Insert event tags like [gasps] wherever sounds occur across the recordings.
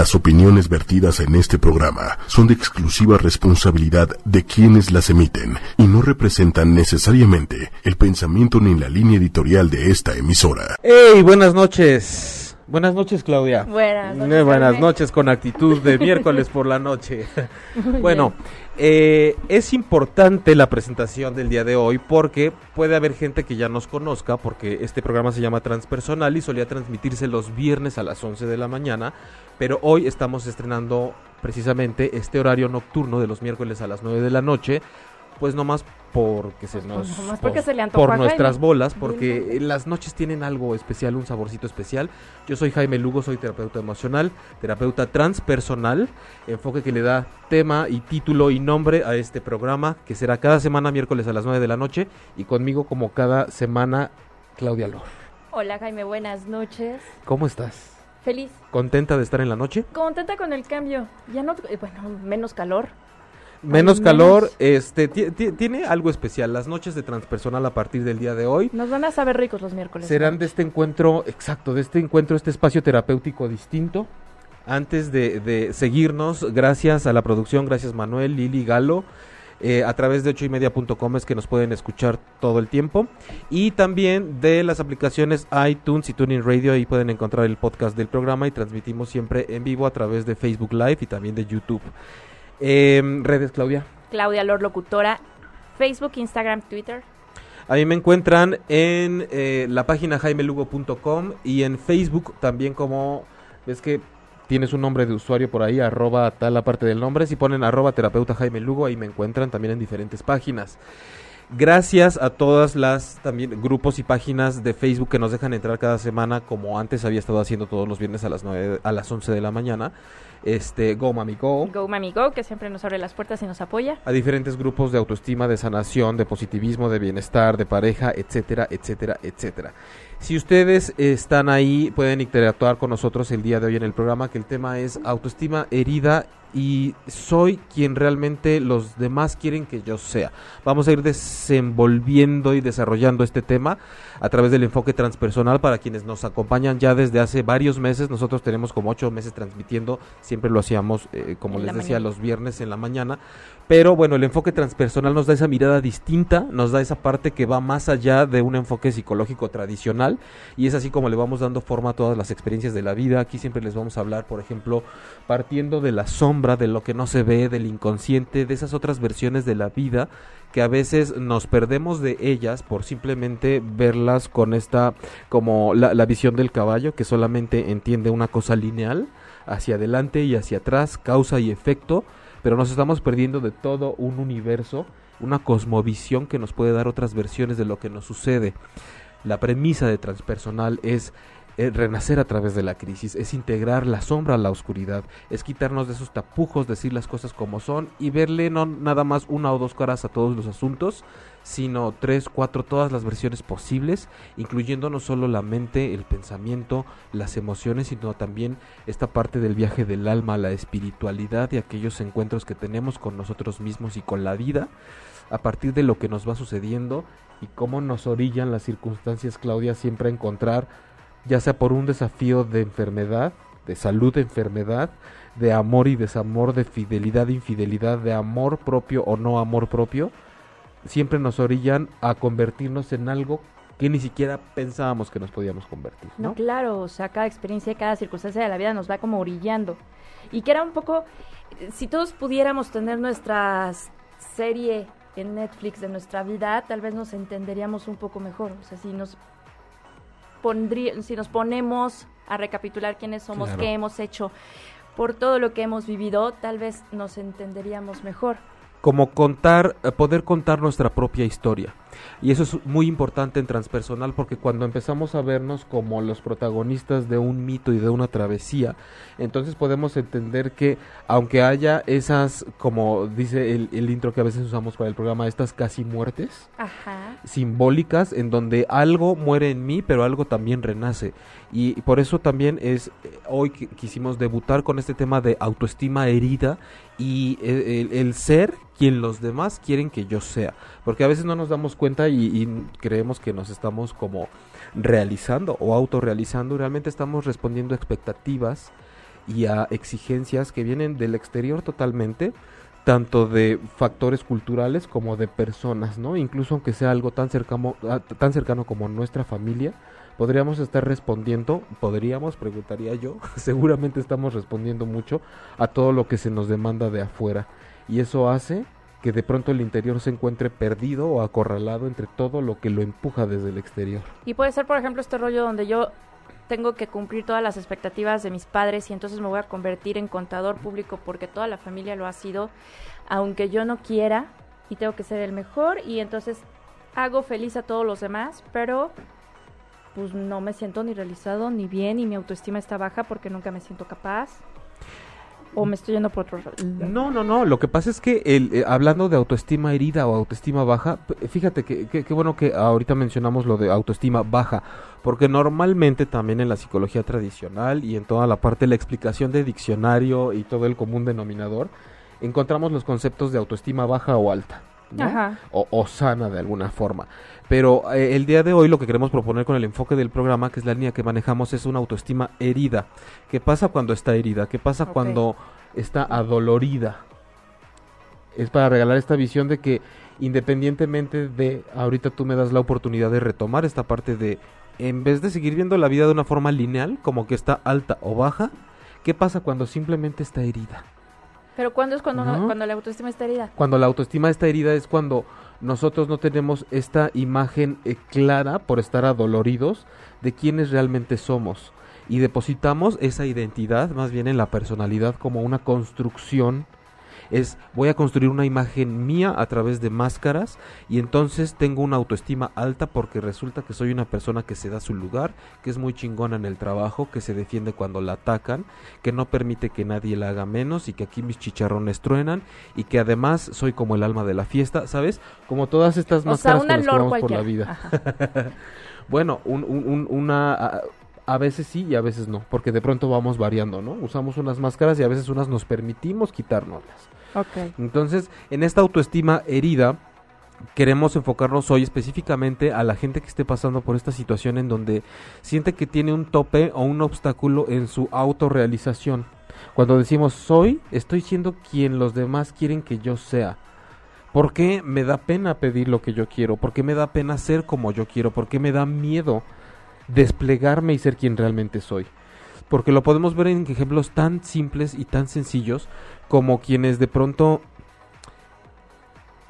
Las opiniones vertidas en este programa son de exclusiva responsabilidad de quienes las emiten y no representan necesariamente el pensamiento ni la línea editorial de esta emisora. ¡Hey! Buenas noches. Buenas noches, Claudia. Buenas noches. Buenas noches con actitud de miércoles por la noche. [laughs] bueno, eh, es importante la presentación del día de hoy porque puede haber gente que ya nos conozca porque este programa se llama Transpersonal y solía transmitirse los viernes a las 11 de la mañana, pero hoy estamos estrenando precisamente este horario nocturno de los miércoles a las 9 de la noche, pues nomás porque se nos Pues nomás porque se le antojó por nuestras Jaime. bolas, porque las noches tienen algo especial, un saborcito especial. Yo soy Jaime Lugo, soy terapeuta emocional, terapeuta transpersonal, enfoque que le da tema y título y nombre a este programa, que será cada semana miércoles a las 9 de la noche, y conmigo como cada semana, Claudia Lor. Hola Jaime, buenas noches. ¿Cómo estás? Feliz. ¿Contenta de estar en la noche? Contenta con el cambio. Ya no, eh, bueno, menos calor. Menos Al calor, menos. este ti- ti- tiene algo especial. Las noches de transpersonal a partir del día de hoy Nos van a saber ricos los miércoles. serán de este encuentro, exacto, de este encuentro, este espacio terapéutico distinto. Antes de, de seguirnos, gracias a la producción, gracias Manuel, Lili, Galo, eh, a través de ochoymedia.com es que nos pueden escuchar todo el tiempo. Y también de las aplicaciones iTunes y Tuning Radio, ahí pueden encontrar el podcast del programa y transmitimos siempre en vivo a través de Facebook Live y también de YouTube. Em, redes, Claudia. Claudia Lor, locutora. Facebook, Instagram, Twitter. Ahí me encuentran en eh, la página jaimelugo.com y en Facebook también como, ves que tienes un nombre de usuario por ahí, arroba tal la parte del nombre, si ponen arroba terapeuta Jaime Lugo, ahí me encuentran también en diferentes páginas. Gracias a todas las también grupos y páginas de Facebook que nos dejan entrar cada semana, como antes había estado haciendo todos los viernes a las 9, a las 11 de la mañana. Este, Go Mami Go Go Mami Go, que siempre nos abre las puertas y nos apoya. a diferentes grupos de autoestima, de sanación, de positivismo, de bienestar, de pareja, etcétera, etcétera, etcétera. Si ustedes están ahí, pueden interactuar con nosotros el día de hoy en el programa, que el tema es autoestima herida y soy quien realmente los demás quieren que yo sea. Vamos a ir desenvolviendo y desarrollando este tema a través del enfoque transpersonal para quienes nos acompañan ya desde hace varios meses. Nosotros tenemos como ocho meses transmitiendo, siempre lo hacíamos, eh, como En les decía, mañana. los viernes en la mañana. Pero bueno, el enfoque transpersonal nos da esa mirada distinta, nos da esa parte que va más allá de un enfoque psicológico tradicional y es así como le vamos dando forma a todas las experiencias de la vida. Aquí siempre les vamos a hablar, por ejemplo, partiendo de la sombra, de lo que no se ve, del inconsciente, de esas otras versiones de la vida que a veces nos perdemos de ellas por simplemente verlas con esta como la, la visión del caballo que solamente entiende una cosa lineal hacia adelante y hacia atrás, causa y efecto, pero nos estamos perdiendo de todo un universo, una cosmovisión que nos puede dar otras versiones de lo que nos sucede. La premisa de transpersonal es eh, renacer a través de la crisis, es integrar la sombra a la oscuridad, es quitarnos de esos tapujos, decir las cosas como son y verle no nada más una o dos caras a todos los asuntos, sino tres, cuatro, todas las versiones posibles, incluyendo no solo la mente, el pensamiento, las emociones, sino también esta parte del viaje del alma, la espiritualidad y aquellos encuentros que tenemos con nosotros mismos y con la vida, a partir de lo que nos va sucediendo y cómo nos orillan las circunstancias, Claudia, siempre a encontrar, ya sea por un desafío de enfermedad, de salud de enfermedad, de amor y desamor, de fidelidad e infidelidad, de amor propio o no amor propio, siempre nos orillan a convertirnos en algo que ni siquiera pensábamos que nos podíamos convertir. No, ¿no? claro, o sea, cada experiencia, cada circunstancia de la vida nos va como orillando. Y que era un poco, si todos pudiéramos tener nuestra serie en Netflix de nuestra vida, tal vez nos entenderíamos un poco mejor. O sea, si nos pondría, si nos ponemos a recapitular quiénes somos, Claro. qué hemos hecho, por todo lo que hemos vivido, tal vez nos entenderíamos mejor. como contar, eh, poder contar nuestra propia historia. Y eso es muy importante en transpersonal porque cuando empezamos a vernos como los protagonistas de un mito y de una travesía, entonces podemos entender que aunque haya esas, como dice el, el intro que a veces usamos para el programa, estas casi muertes, Ajá. simbólicas en donde algo muere en mí, pero algo también renace. Y por eso también es eh, hoy qui- quisimos debutar con este tema de autoestima herida y eh, el, ser quien los demás quieren que yo sea. Porque a veces no nos damos cuenta y, creemos que nos estamos como realizando o autorrealizando realmente estamos respondiendo a expectativas y a exigencias que vienen del exterior totalmente, tanto de factores culturales como de personas, ¿no? Incluso aunque sea algo tan cercano, ah, tan cercano como nuestra familia, podríamos estar respondiendo, podríamos, preguntaría yo, [laughs] seguramente estamos respondiendo mucho a todo lo que se nos demanda de afuera. Y eso hace que de pronto el interior se encuentre perdido o acorralado entre todo lo que lo empuja desde el exterior. Y puede ser, por ejemplo, este rollo donde yo tengo que cumplir todas las expectativas de mis padres y entonces me voy a convertir en contador público porque toda la familia lo ha sido, aunque yo no quiera y tengo que ser el mejor y entonces hago feliz a todos los demás, pero pues no me siento ni realizado ni bien y mi autoestima está baja porque nunca me siento capaz. ¿O me estoy yendo por otro No, no, no. Lo que pasa es que el, eh, hablando de autoestima herida o autoestima baja, fíjate que, qué bueno que ahorita mencionamos lo de autoestima baja, porque normalmente también en la psicología tradicional y en toda la parte de la explicación de diccionario y todo el común denominador, encontramos los conceptos de autoestima baja o alta. O, sana de alguna forma. Pero eh, el día de hoy lo que queremos proponer con el enfoque del programa, que es la línea que manejamos, es una autoestima herida. ¿Qué pasa cuando está herida? ¿Qué pasa cuando está adolorida? Es para regalar esta visión de que independientemente de ahorita tú me das la oportunidad de retomar esta parte de en vez de seguir viendo la vida de una forma lineal, como que está alta o baja, ¿qué pasa cuando simplemente está herida? Pero ¿cuándo es cuando, cuando la autoestima está herida? Cuando la autoestima está herida es cuando nosotros no tenemos esta imagen eh, clara por estar adoloridos de quiénes realmente somos. Y depositamos esa identidad más bien en la personalidad como una construcción es voy a construir una imagen mía a través de máscaras y entonces tengo una autoestima alta porque resulta que soy una persona que se da su lugar, que es muy chingona en el trabajo, que se defiende cuando la atacan, que no permite que nadie la haga menos y que aquí mis chicharrones truenan y que además soy como el alma de la fiesta, ¿sabes? Como todas estas máscaras que nos por la vida. [laughs] bueno, un, una a veces sí y a veces no, porque de pronto vamos variando, ¿no? Usamos unas máscaras y a veces unas nos permitimos quitárnoslas. Entonces, en esta autoestima herida, queremos enfocarnos hoy específicamente a la gente que esté pasando por esta situación en donde siente que tiene un tope o un obstáculo en su autorrealización. Cuando decimos soy, estoy siendo quien los demás quieren que yo sea. ¿Por qué me da pena pedir lo que yo quiero? ¿Por qué me da pena ser como yo quiero? ¿Por qué me da miedo desplegarme y ser quien realmente soy? Porque lo podemos ver en ejemplos tan simples y tan sencillos como quienes de pronto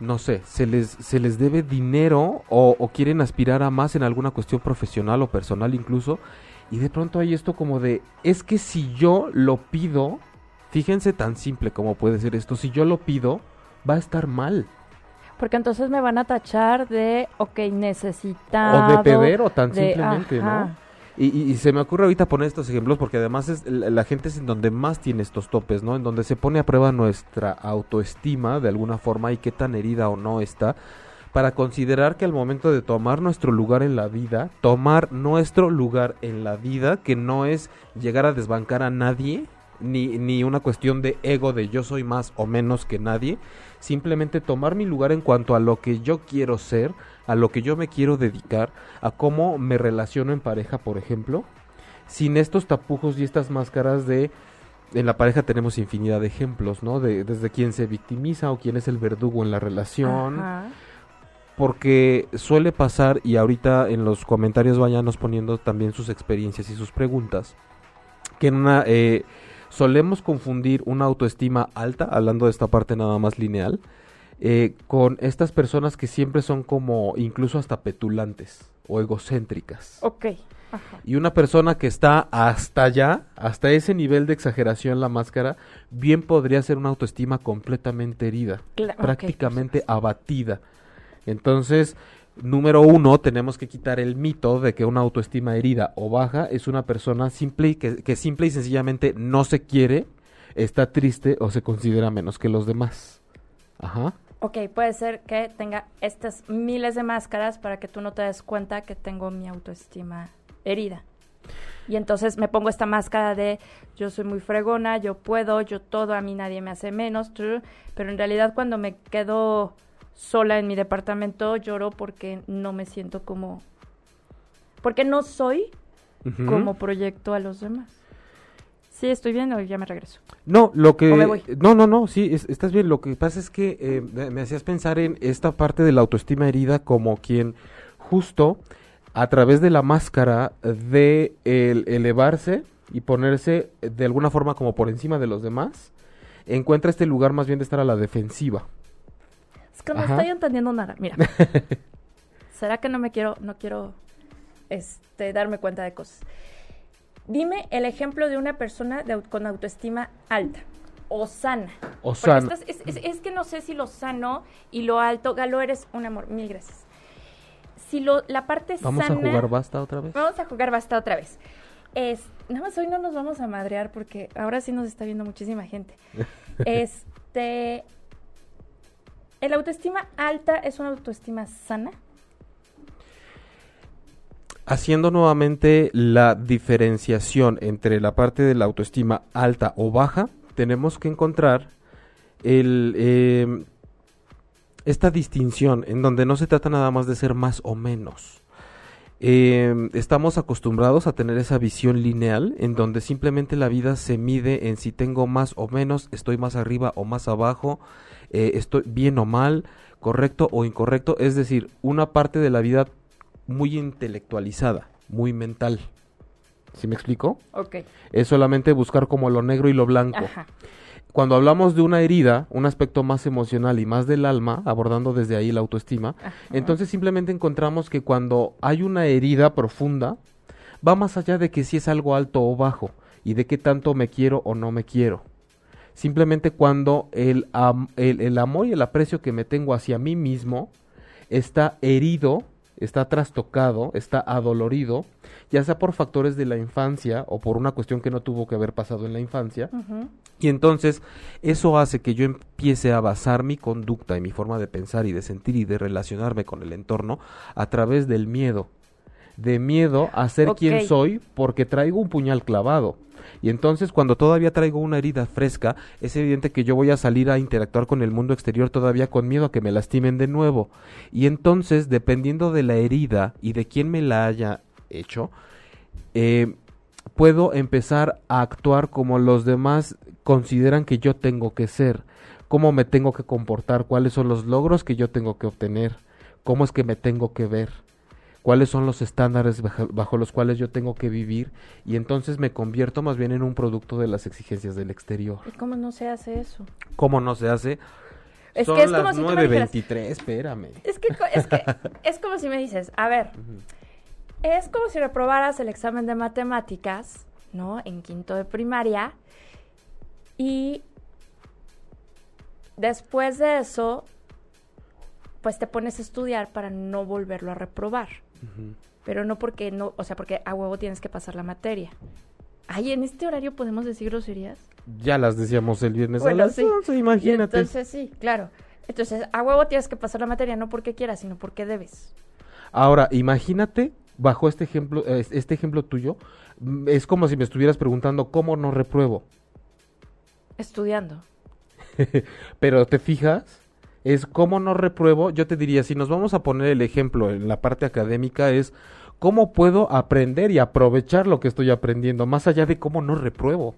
no sé, se les, se les debe dinero o, quieren aspirar a más en alguna cuestión profesional o personal incluso, y de pronto hay esto como de, es que si yo lo pido, fíjense tan simple como puede ser esto, si yo lo pido, va a estar mal. Porque entonces me van a tachar de, ok, necesitado. O de pedero tan simplemente, ¿no? Y, se me ocurre ahorita poner estos ejemplos porque además es, la gente es en donde más tiene estos topes, ¿no? En donde se pone a prueba nuestra autoestima de alguna forma y qué tan herida o no está para considerar que al momento de tomar nuestro lugar en la vida, tomar nuestro lugar en la vida, que no es llegar a desbancar a nadie, ni, ni una cuestión de ego de yo soy más o menos que nadie, simplemente tomar mi lugar en cuanto a lo que yo quiero ser, a lo que yo me quiero dedicar, a cómo me relaciono en pareja, por ejemplo, sin estos tapujos y estas máscaras de en la pareja tenemos infinidad de ejemplos, ¿no? De, desde quién se victimiza o quién es el verdugo en la relación. Porque suele pasar, y ahorita en los comentarios vayanos poniendo también sus experiencias y sus preguntas, que en una, eh, solemos confundir una autoestima alta, hablando de esta parte nada más lineal, eh, con estas personas que siempre son como incluso hasta petulantes o egocéntricas. Ok. Y una persona que está hasta allá, hasta ese nivel de exageración la máscara, bien podría ser una autoestima completamente herida, prácticamente abatida. Entonces, número uno, tenemos que quitar el mito de que una autoestima herida o baja es una persona simple que, que simple y sencillamente no se quiere, está triste o se considera menos que los demás. Ajá ok, puede ser que tenga estas miles de máscaras para que tú no te des cuenta que tengo mi autoestima herida. Y entonces me pongo esta máscara de yo soy muy fregona, yo puedo, yo todo, a mí nadie me hace menos, pero en realidad cuando me quedo sola en mi departamento lloro porque no me siento como... porque no soy como proyecto a los demás. Sí, estoy bien o ya me regreso. No, lo que... ¿O me voy? No, no, no, sí, es- estás bien. Lo que pasa es que eh, me, hacías pensar en esta parte de la autoestima herida como quien justo a través de la máscara de el elevarse y ponerse de alguna forma como por encima de los demás, encuentra este lugar más bien de estar a la defensiva. Es que no Ajá. estoy entendiendo nada. Mira. [laughs] ¿Será que no me quiero, no quiero este, darme cuenta de cosas? Dime el ejemplo de una persona de con autoestima alta o sana. O sana. estás- es, es- es que no sé si lo sano y lo alto. Galo, eres un amor. Mil gracias. Si lo, la parte Vamos sana. a jugar basta otra vez. Vamos a jugar basta otra vez. Es, nada más hoy no nos vamos a madrear porque ahora sí nos está viendo muchísima gente. [laughs] Este. ¿El autoestima alta es una autoestima sana? Haciendo nuevamente la diferenciación entre la parte de la autoestima alta o baja, tenemos que encontrar eh, esta distinción en donde no se trata nada más de ser más o menos. Eh, estamos acostumbrados a tener esa visión lineal en donde simplemente la vida se mide en si tengo más o menos, estoy más arriba o más abajo, eh, estoy bien o mal, correcto o incorrecto, es decir, una parte de la vida muy intelectualizada, muy mental. ¿Sí me explico? Ok. Es solamente buscar como lo negro y lo blanco. Ajá. Cuando hablamos de una herida, un aspecto más emocional y más del alma, abordando desde ahí la autoestima, Ajá. entonces simplemente encontramos que cuando hay una herida profunda, va más allá de que si es algo alto o bajo y de qué tanto me quiero o no me quiero. Simplemente cuando el, am- el, el amor y el aprecio que me tengo hacia mí mismo está herido, está trastocado, está adolorido, ya sea por factores de la infancia o por una cuestión que no tuvo que haber pasado en la infancia, y entonces eso hace que yo empiece a basar mi conducta y mi forma de pensar y de sentir y de relacionarme con el entorno a través del miedo. De miedo a ser quien soy porque traigo un puñal clavado. Y entonces cuando todavía traigo una herida fresca, es evidente que yo voy a salir a interactuar con el mundo exterior todavía con miedo a que me lastimen de nuevo. Y entonces, dependiendo de la herida y de quién me la haya hecho, eh, puedo empezar a actuar como los demás consideran que yo tengo que ser, cómo me tengo que comportar, cuáles son los logros que yo tengo que obtener, cómo es que me tengo que ver, cuáles son los estándares bajo, bajo los cuales yo tengo que vivir y entonces me convierto más bien en un producto de las exigencias del exterior. ¿Y cómo no se hace eso? ¿Cómo no se hace? Es Son que es las como si tú me dijeras- 9:23, espérame. Es que, es que [laughs] es como si me dices, a ver, es como si reprobaras el examen de matemáticas, ¿no? En quinto de primaria. Y después de eso, pues te pones a estudiar para no volverlo a reprobar. Pero no porque no, o sea, porque a huevo tienes que pasar la materia. Ay, en este horario podemos decir groserías. Ya las decíamos el viernes Bueno, a las sí. 11, Y imagínate. entonces sí, claro. Entonces, a huevo tienes que pasar la materia, no porque quieras, sino porque debes. Ahora, imagínate, bajo este ejemplo, eh, este ejemplo tuyo, mm, es como si me estuvieras preguntando cómo no repruebo. Estudiando. [laughs] Pero te fijas, es cómo no repruebo. Yo te diría, si nos vamos a poner el ejemplo en la parte académica, es cómo puedo aprender y aprovechar lo que estoy aprendiendo, más allá de cómo no repruebo.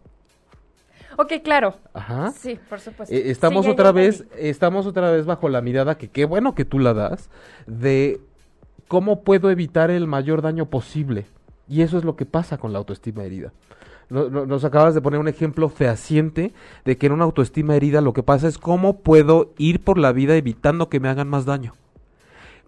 Ok, claro. Ajá. Sí, por supuesto. Eh, estamos Sí, ya, otra ya vez, estamos otra vez bajo la mirada que qué bueno que tú la das de cómo puedo evitar el mayor daño posible. Y eso es lo que pasa con la autoestima herida. No- no- Nos acabas de poner un ejemplo fehaciente de que en una autoestima herida lo que pasa es cómo puedo ir por la vida evitando que me hagan más daño.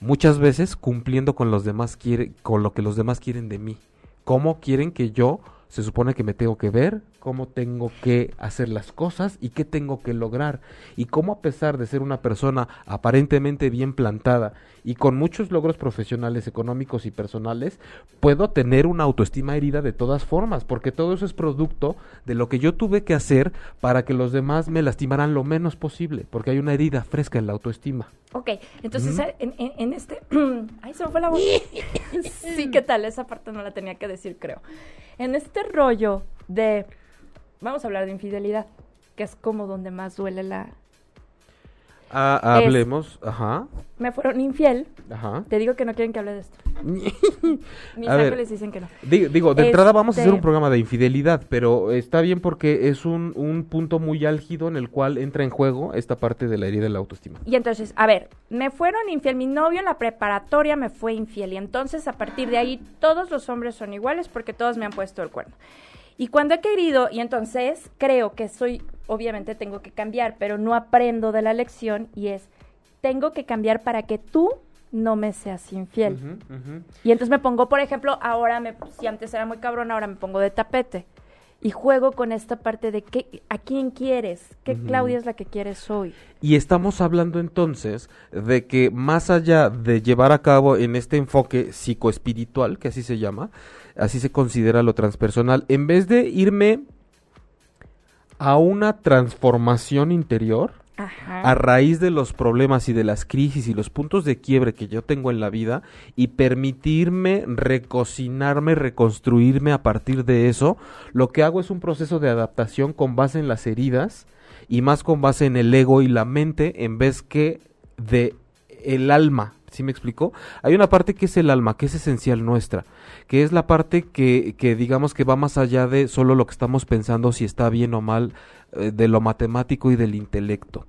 Muchas veces cumpliendo con los demás quiere, con lo que los demás quieren de mí. ¿Cómo quieren que yo se supone que me tengo que ver, cómo tengo que hacer las cosas y qué tengo que lograr. Y cómo a pesar de ser una persona aparentemente bien plantada y con muchos logros profesionales, económicos y personales, puedo tener una autoestima herida de todas formas, porque todo eso es producto de lo que yo tuve que hacer para que los demás me lastimaran lo menos posible, porque hay una herida fresca en la autoestima. Ok, entonces en- en este... [clears throat] Ay, se me fue la voz. [laughs] sí, ¿qué tal? Esa parte no la tenía que decir, creo. En este rollo de... Vamos a hablar de infidelidad, que es como donde más duele la... Ah, Es- hablemos, ajá, Me fueron infiel. ajá. Te digo que no quieren que hable de esto. [laughs] Mis A ver. ángeles dicen que no. Di- Digo, de entrada vamos a hacer Este- un programa de infidelidad, pero está bien porque es un, un punto muy álgido en el cual entra en juego esta parte de la herida de la autoestima. Y entonces, a ver, me fueron infiel. Mi novio en la preparatoria me fue infiel. Y entonces, a partir de ahí, todos los hombres son iguales porque todos me han puesto el cuerno. Y cuando he querido, y entonces creo que soy, obviamente tengo que cambiar, pero no aprendo de la lección y es, tengo que cambiar para que tú no me seas infiel. Y entonces me pongo, por ejemplo, ahora, me, si antes era muy cabrón, ahora me pongo de tapete. Y juego con esta parte de qué, a quién quieres, qué. Claudia es la que quieres hoy. Y estamos hablando entonces de que más allá de llevar a cabo en este enfoque psicoespiritual, que así se llama, así se considera lo transpersonal, en vez de irme a una transformación interior, A raíz de los problemas y de las crisis y los puntos de quiebre que yo tengo en la vida y permitirme recocinarme, reconstruirme a partir de eso, lo que hago es un proceso de adaptación con base en las heridas y más con base en el ego y la mente en vez que de el alma. ¿Sí me explicó? Hay una parte que es el alma, que es esencial nuestra, que es la parte que, que digamos que va más allá de solo lo que estamos pensando, si está bien o mal, eh, de lo matemático y del intelecto.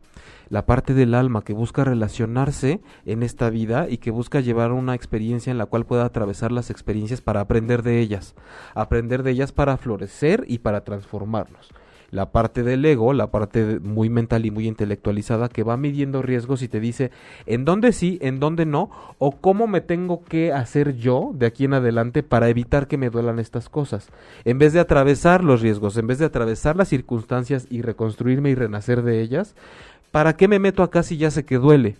La parte del alma que busca relacionarse en esta vida y que busca llevar una experiencia en la cual pueda atravesar las experiencias para aprender de ellas, aprender de ellas para florecer y para transformarnos la parte del ego, la parte muy mental y muy intelectualizada que va midiendo riesgos y te dice en dónde sí, en dónde no, o cómo me tengo que hacer yo de aquí en adelante para evitar que me duelan estas cosas. En vez de atravesar los riesgos, en vez de atravesar las circunstancias y reconstruirme y renacer de ellas, ¿para qué me meto acá si ya sé que duele?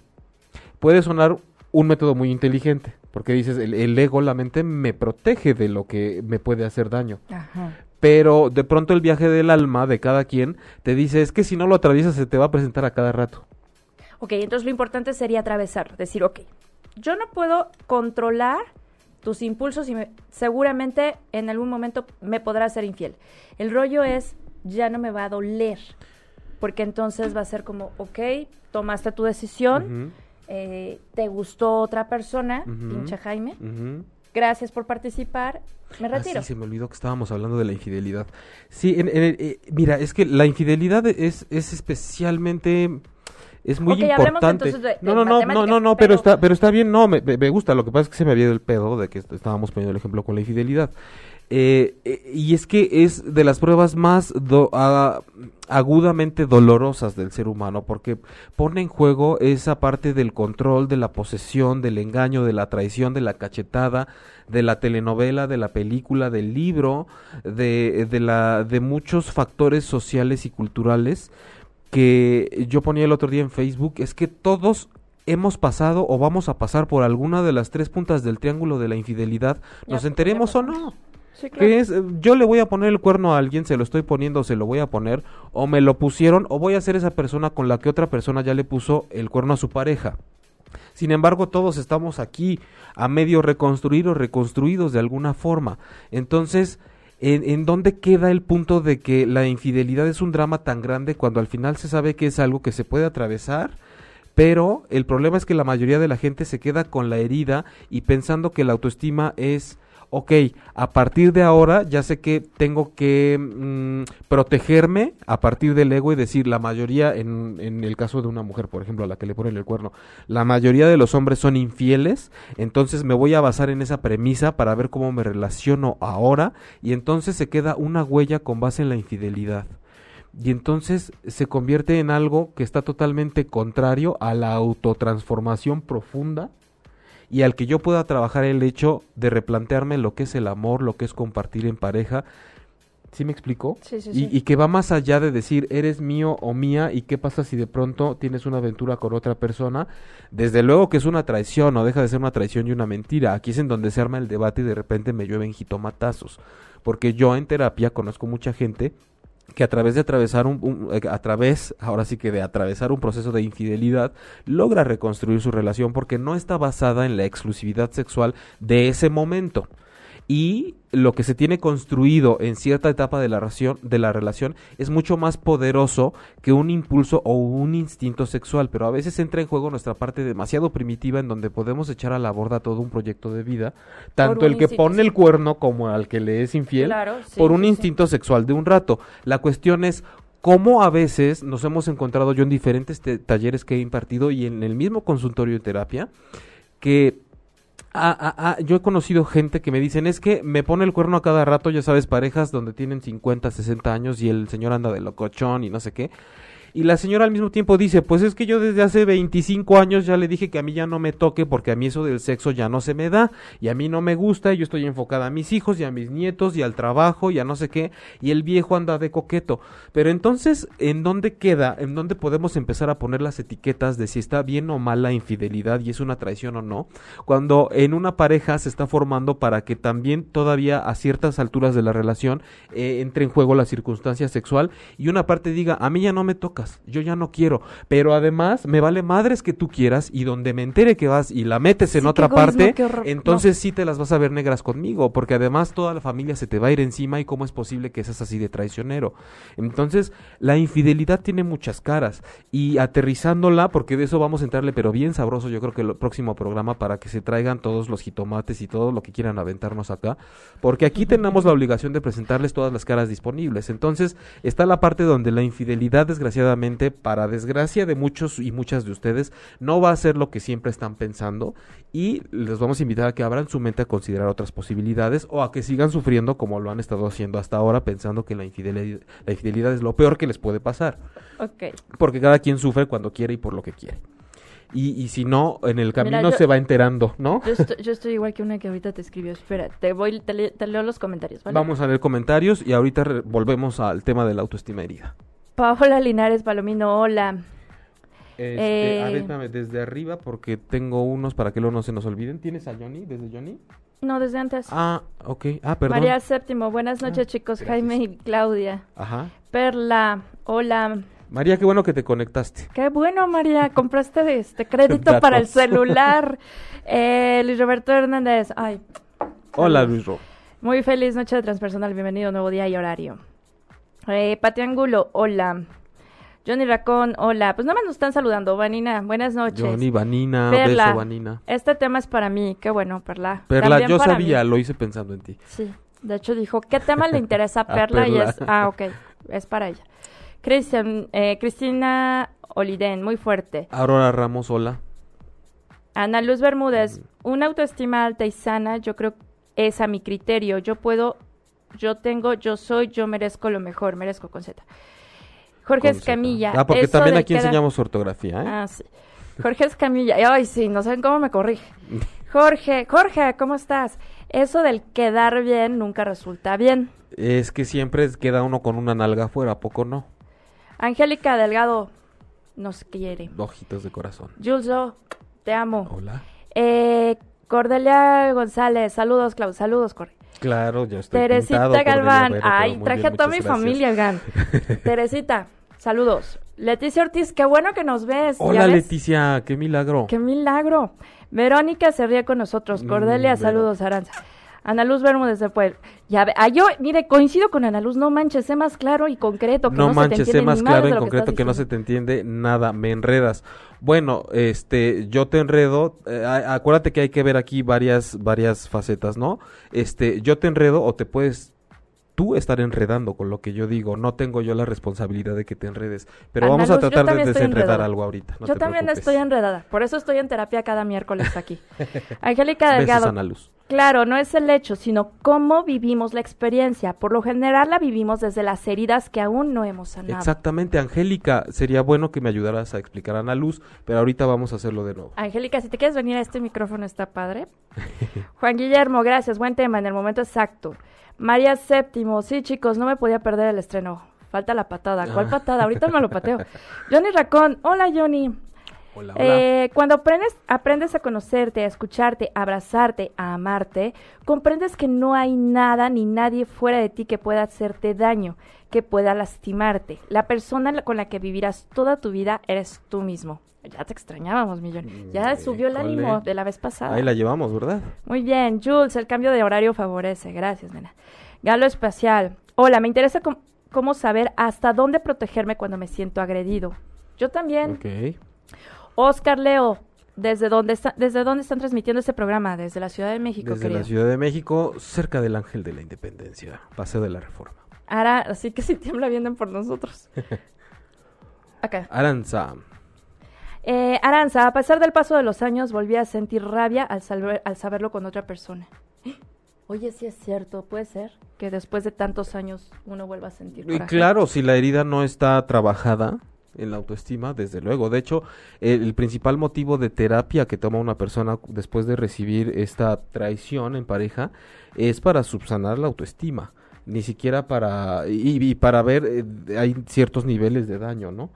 Puede sonar un método muy inteligente, porque dices, el, el ego, la mente, me protege de lo que me puede hacer daño Ajá. Pero de pronto el viaje del alma de cada quien te dice es que si no lo atraviesas se te va a presentar a cada rato. Ok, entonces lo importante sería atravesarlo, decir, ok, yo no puedo controlar tus impulsos y me- seguramente en algún momento me podrás ser infiel. El rollo es, ya no me va a doler, porque entonces va a ser como, ok, tomaste tu decisión, eh, te gustó otra persona, Ujú. pinche Jaime, ujú. Gracias por participar, me Ah, retiro. sí, se me olvidó que estábamos hablando de la infidelidad. Sí, en- en el- eh, mira, es que la infidelidad es, es especialmente... Es muy Ok, hablemos importante. entonces de- no, no, no, no, no, no, pero, pero- está, pero está bien, no, me, me- gusta. Lo que pasa es que se me había ido el pedo de que est- estábamos poniendo el ejemplo con la infidelidad. Eh, eh, y es que es de las pruebas más do- a- agudamente dolorosas del ser humano, porque pone en juego esa parte del control, de la posesión, del engaño, de la traición, de la cachetada, de la telenovela, de la película, del libro, de, de, la, de muchos factores sociales y culturales que yo ponía el otro día en Facebook, es que todos hemos pasado o vamos a pasar por alguna de las tres puntas del triángulo de la infidelidad, nos enteremos o no. Sí, claro. Que es, eh, yo le voy a poner el cuerno a alguien, se lo estoy poniendo se lo voy a poner, o me lo pusieron, o voy a ser esa persona con la que otra persona ya le puso el cuerno a su pareja. Sin embargo, todos estamos aquí a medio reconstruir o reconstruidos de alguna forma. Entonces, ¿en, en dónde queda el punto de que la infidelidad es un drama tan grande cuando al final se sabe que es algo que se puede atravesar? Pero el problema es que la mayoría de la gente se queda con la herida y pensando que la autoestima es, ok, a partir de ahora ya sé que tengo que mm, protegerme a partir del ego y decir, la mayoría, en, en el caso de una mujer, por ejemplo, a la que le ponen el cuerno, la mayoría de los hombres son infieles, entonces me voy a basar en esa premisa para ver cómo me relaciono ahora y entonces se queda una huella con base en la infidelidad. Y entonces se convierte en algo que está totalmente contrario a la autotransformación profunda y al que yo pueda trabajar el hecho de replantearme lo que es el amor, lo que es compartir en pareja. ¿Sí me explicó? Sí, sí, Y, sí. y que va más allá de decir eres mío o mía y qué pasa si de pronto tienes una aventura con otra persona. Desde luego que es una traición o deja de ser una traición y una mentira. Aquí es en donde se arma el debate y de repente me llueven jitomatazos. Porque yo en terapia conozco mucha gente que a través de atravesar un, un- eh, a través ahora sí que de atravesar un proceso de infidelidad logra reconstruir su relación porque no está basada en la exclusividad sexual de ese momento y lo que se tiene construido en cierta etapa de la, relación, de la relación es mucho más poderoso que un impulso o un instinto sexual, pero a veces entra en juego nuestra parte demasiado primitiva en donde podemos echar a la borda todo un proyecto de vida, tanto el que pone el cuerno como al que le es infiel, por un instinto sexual de un rato. La cuestión es cómo a veces nos hemos encontrado yo en diferentes talleres que he impartido y en el mismo consultorio de terapia, que Ah, ah, ah, yo he conocido gente que me dicen, es que me pone el cuerno a cada rato, ya sabes, parejas donde tienen 50, 60 años y el señor anda de locochón y no sé qué. Y la señora al mismo tiempo dice, pues es que yo desde hace 25 años ya le dije que a mí ya no me toque porque a mí eso del sexo ya no se me da y a mí no me gusta y yo estoy enfocada a mis hijos y a mis nietos y al trabajo y a no sé qué y el viejo anda de coqueto. Pero entonces, ¿en dónde queda? ¿En dónde podemos empezar a poner las etiquetas de si está bien o mal la infidelidad y es una traición o no? Cuando en una pareja se está formando para que también todavía a ciertas alturas de la relación eh, entre en juego la circunstancia sexual y una parte diga, a mí ya no me toca yo ya no quiero, pero además me vale madres que tú quieras y donde me entere que vas y la metes en otra parte, entonces sí te las vas a ver negras conmigo, porque además toda la familia se te va a ir encima y cómo es posible que seas así de traicionero. Entonces, la infidelidad tiene muchas caras y aterrizándola, porque de eso vamos a entrarle, pero bien sabroso, yo creo que el próximo programa para que se traigan todos los jitomates y todo lo que quieran aventarnos acá, porque aquí tenemos la obligación de presentarles todas las caras disponibles. Entonces, está la parte donde la infidelidad desgraciadamente para desgracia de muchos y muchas de ustedes, no va a ser lo que siempre están pensando y les vamos a invitar a que abran su mente a considerar otras posibilidades o a que sigan sufriendo como lo han estado haciendo hasta ahora, pensando que la infidelidad, la infidelidad es lo peor que les puede pasar. Porque cada quien sufre cuando quiere y por lo que quiere. Y, si no, en el camino se va enterando, ¿no? Yo estoy, igual que una que ahorita te escribió. Espera, te voy, te, leo los comentarios, Vamos a leer comentarios y ahorita volvemos al tema de la autoestima herida. Paola Linares Palomino, hola. Este, a ver, eh, desde arriba porque tengo unos para que luego no se nos olviden. ¿Tienes a Johnny? ¿Desde Johnny? No, desde antes. Ah, ok. Ah, perdón. María Séptimo, buenas noches ah, chicos, Jaime y Claudia. Ajá. Perla, hola. María, qué bueno que te conectaste. Qué bueno, María, compraste este [laughs] crédito para el celular. [laughs] Eh, Luis Roberto Hernández, ay. Hola, Luis Roberto. Muy feliz noche de transpersonal, bienvenido, nuevo día y horario. Eh, Pati Angulo, hola. Johnny Racón, hola. Pues nada más nos están saludando. Vanina, buenas noches. Johnny, Vanina, beso, Vanina. Este tema es para mí. Qué bueno, Perla. Perla, yo sabía, lo hice pensando en ti. Sí. De hecho, dijo, ¿qué tema le [laughs] interesa a Perla? Y es, ah, ok, es para ella. Cristian, eh, Cristina Oliden, muy fuerte. Aurora Ramos, hola. Ana Luz Bermúdez, mm. una autoestima alta y sana, yo creo es a mi criterio. Yo puedo yo tengo, yo soy, yo merezco lo mejor, merezco con Z. Jorge Escamilla. Ah, porque también aquí enseñamos ortografía, ¿eh? Ah, sí. Jorge Escamilla. Ay, sí, no saben cómo me corrige. Jorge, Jorge, ¿cómo estás? Eso del quedar bien nunca resulta bien. Es que siempre queda uno con una nalga afuera, ¿a poco no? Angélica Delgado nos quiere. Ojitos de corazón. Julio, te amo. Hola. Eh, Cordelia González, saludos, Clau, saludos, Corre. Claro, ya estoy Teresita Galván. Ay, traje a toda mi familia, Gan. [laughs] Teresita, saludos. Leticia Ortiz, qué bueno que nos ves. Hola, Leticia, qué milagro. Qué milagro. Verónica se ríe con nosotros. Mm, Cordelia, saludos, Aranza. Ana Luz Bermúdez de Puebla. Ya ah, yo, mire, coincido con Ana Luz, no manches, sé más claro y concreto que no, no manches, sé más claro y concreto que, no se te entiende nada, me enredas. Bueno, este, yo te enredo, eh, acuérdate que hay que ver aquí varias varias facetas, ¿no? Este, yo te enredo o te puedes tú estar enredando con lo que yo digo. No tengo yo la responsabilidad de que te enredes. Pero vamos a tratar de desenredar algo ahorita. yo también estoy enredada. Por eso estoy en terapia cada miércoles aquí. [laughs] Angélica Delgado. Claro, no es el hecho, sino cómo vivimos la experiencia. Por lo general la vivimos desde las heridas que aún no hemos sanado. Exactamente, Angélica, sería bueno que me ayudaras a explicar a Ana Luz, pero ahorita vamos a hacerlo de nuevo. Angélica, si te quieres venir a este micrófono está padre. [laughs] Juan Guillermo, gracias, buen tema, en el momento exacto. María Séptimo, sí chicos, no me podía perder el estreno. Falta la patada. ¿Cuál ah. patada? Ahorita me lo pateo. [laughs] Johnny Racón, hola Johnny. Hola, hola. Eh, cuando aprendes, aprendes a conocerte, a escucharte, a abrazarte, a amarte, comprendes que no hay nada ni nadie fuera de ti que pueda hacerte daño, que pueda lastimarte. La persona con la que vivirás toda tu vida eres tú mismo. Ya te extrañábamos, Millón. Ya Mm, subió el ánimo de la vez pasada. Ahí la llevamos, ¿verdad? Muy bien, Jules, el cambio de horario favorece. Gracias, nena. Galo Espacial. Hola, me interesa cómo saber hasta dónde protegerme cuando me siento agredido. Yo también. Ok. Oscar Leo, ¿desde dónde, está, ¿desde dónde están transmitiendo este programa? Desde la Ciudad de México, Desde querido. la Ciudad de México, cerca del Ángel de la Independencia, Paseo de la Reforma. Ahora, así que si tiembla, vienen por nosotros. [laughs] Acá. Aranza. Eh, Aranza, a pesar del paso de los años, volví a sentir rabia al, salver- al saberlo con otra persona. [gasps] Oye, sí es cierto, puede ser que después de tantos años uno vuelva a sentir Y coraje. claro, si la herida no está trabajada en la autoestima, desde luego. De hecho, el, principal motivo de terapia que toma una persona después de recibir esta traición en pareja es para subsanar la autoestima. Ni siquiera para... Y, y para ver, eh, hay ciertos niveles de daño, ¿no?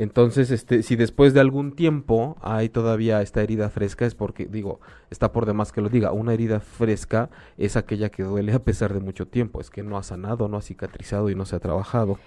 Entonces, este, si después de algún tiempo hay todavía esta herida fresca, es porque, digo, está por demás que lo diga, una herida fresca es aquella que duele a pesar de mucho tiempo, es que no ha sanado, no ha cicatrizado y no se ha trabajado.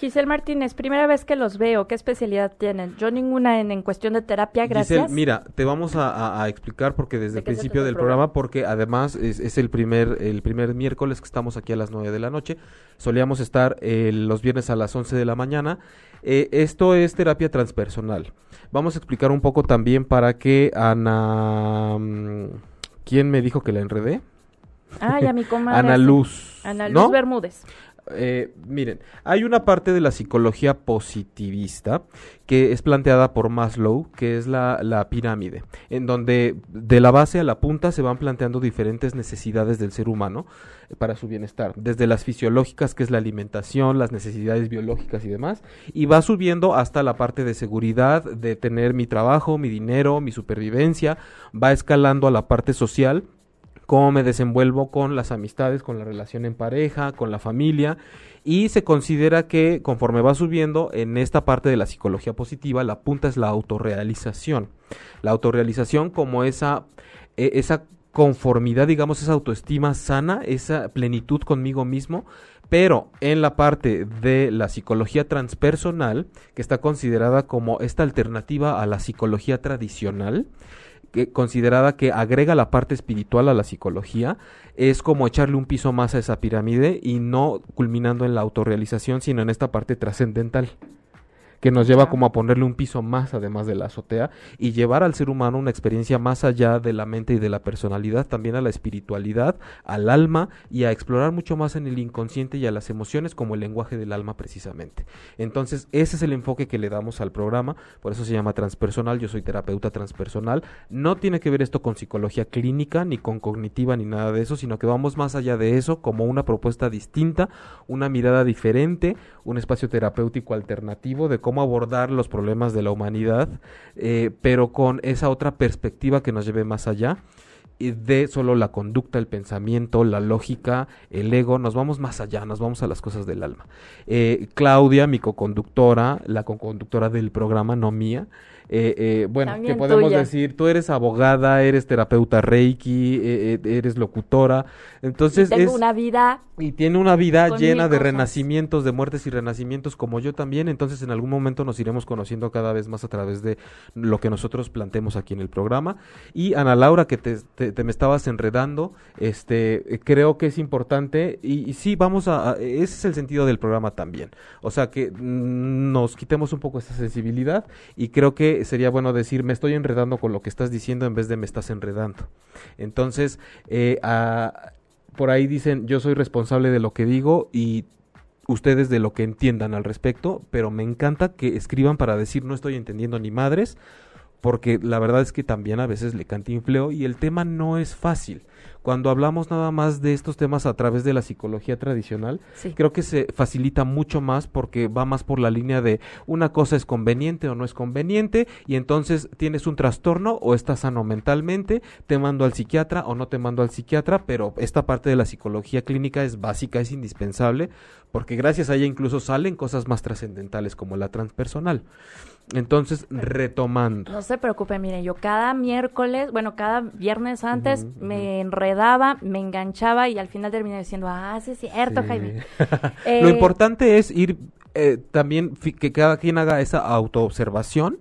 Giselle Martínez, primera vez que los veo, ¿qué especialidad tienen? Yo ninguna en, en cuestión de terapia, gracias. Giselle, mira, te vamos a, a- a explicar porque desde ¿De el principio del el programa, porque además es, es el primer el primer miércoles que estamos aquí a las 9 de la noche. Solíamos estar eh, los viernes a las 11 de la mañana. Eh, esto es terapia transpersonal. Vamos a explicar un poco también para que Ana... mm, ¿Quién me dijo que la enredé? Ay, a mi [laughs] comadre. Ana. Luz. Ana Luz ¿no? Bermúdez. Eh, miren, hay una parte de la psicología positivista que es planteada por Maslow, que es la, la pirámide, en donde de la base a la punta se van planteando diferentes necesidades del ser humano para su bienestar, desde las fisiológicas, que es la alimentación, las necesidades biológicas y demás, y va subiendo hasta la parte de seguridad, de tener mi trabajo, mi dinero, mi supervivencia, va escalando a la parte social, cómo me desenvuelvo con las amistades, con la relación en pareja, con la familia, y se considera que conforme va subiendo en esta parte de la psicología positiva, la punta es la autorrealización. La autorrealización como esa, eh, esa conformidad, digamos, esa autoestima sana, esa plenitud conmigo mismo, pero en la parte de la psicología transpersonal, que está considerada como esta alternativa a la psicología tradicional, que, considerada que agrega la parte espiritual a la psicología, es como echarle un piso más a esa pirámide y no culminando en la autorrealización, sino en esta parte trascendental que nos lleva como a ponerle un piso más además de la azotea y llevar al ser humano una experiencia más allá de la mente y de la personalidad, también a la espiritualidad, al alma y a explorar mucho más en el inconsciente y a las emociones como el lenguaje del alma precisamente. Entonces, ese es el enfoque que le damos al programa, por eso se llama transpersonal, yo soy terapeuta transpersonal, no tiene que ver esto con psicología clínica ni con cognitiva ni nada de eso, sino que vamos más allá de eso como una propuesta distinta, una mirada diferente, un espacio terapéutico alternativo de cómo abordar los problemas de la humanidad, eh, pero con esa otra perspectiva que nos lleve más allá de solo la conducta, el pensamiento, la lógica, el ego, nos vamos más allá, nos vamos a las cosas del alma. Eh, Claudia, mi coconductora, la coconductora del programa, no mía, eh, eh, bueno, También que podemos tuya. decir, tú eres abogada, eres terapeuta reiki, eh, eh, eres locutora, entonces Tengo es... una vida. Y tiene una vida llena de cosas. renacimientos, de muertes y renacimientos como yo también, entonces en algún momento nos iremos conociendo cada vez más a través de lo que nosotros planteemos aquí en el programa. Y Ana Laura, que te, te- te me estabas enredando, este, creo que es importante y, y sí, vamos a, a- ese es el sentido del programa también. O sea, que mm, nos quitemos un poco esta sensibilidad y creo que sería bueno decir, me estoy enredando con lo que estás diciendo en vez de me estás enredando. Entonces, eh, por ahí dicen, yo soy responsable de lo que digo y ustedes de lo que entiendan al respecto, pero me encanta que escriban para decir no estoy entendiendo ni madres, porque la verdad es que también a veces le cantinfleo y el tema no es fácil. Cuando hablamos nada más de estos temas a través de la psicología tradicional, Sí. creo que se facilita mucho más porque va más por la línea de una cosa es conveniente o no es conveniente y entonces tienes un trastorno o estás sano mentalmente, te mando al psiquiatra o no te mando al psiquiatra, pero esta parte de la psicología clínica es básica, es indispensable porque gracias a ella incluso salen cosas más trascendentales como la transpersonal. Entonces, retomando. No se preocupe, miren, yo cada miércoles, bueno, cada viernes antes Ujú, me enredaba, me enganchaba y al final terminé diciendo, ah, sí es cierto, Sí. Jaime. [laughs] Lo Eh, importante es ir eh, también que cada quien haga esa autoobservación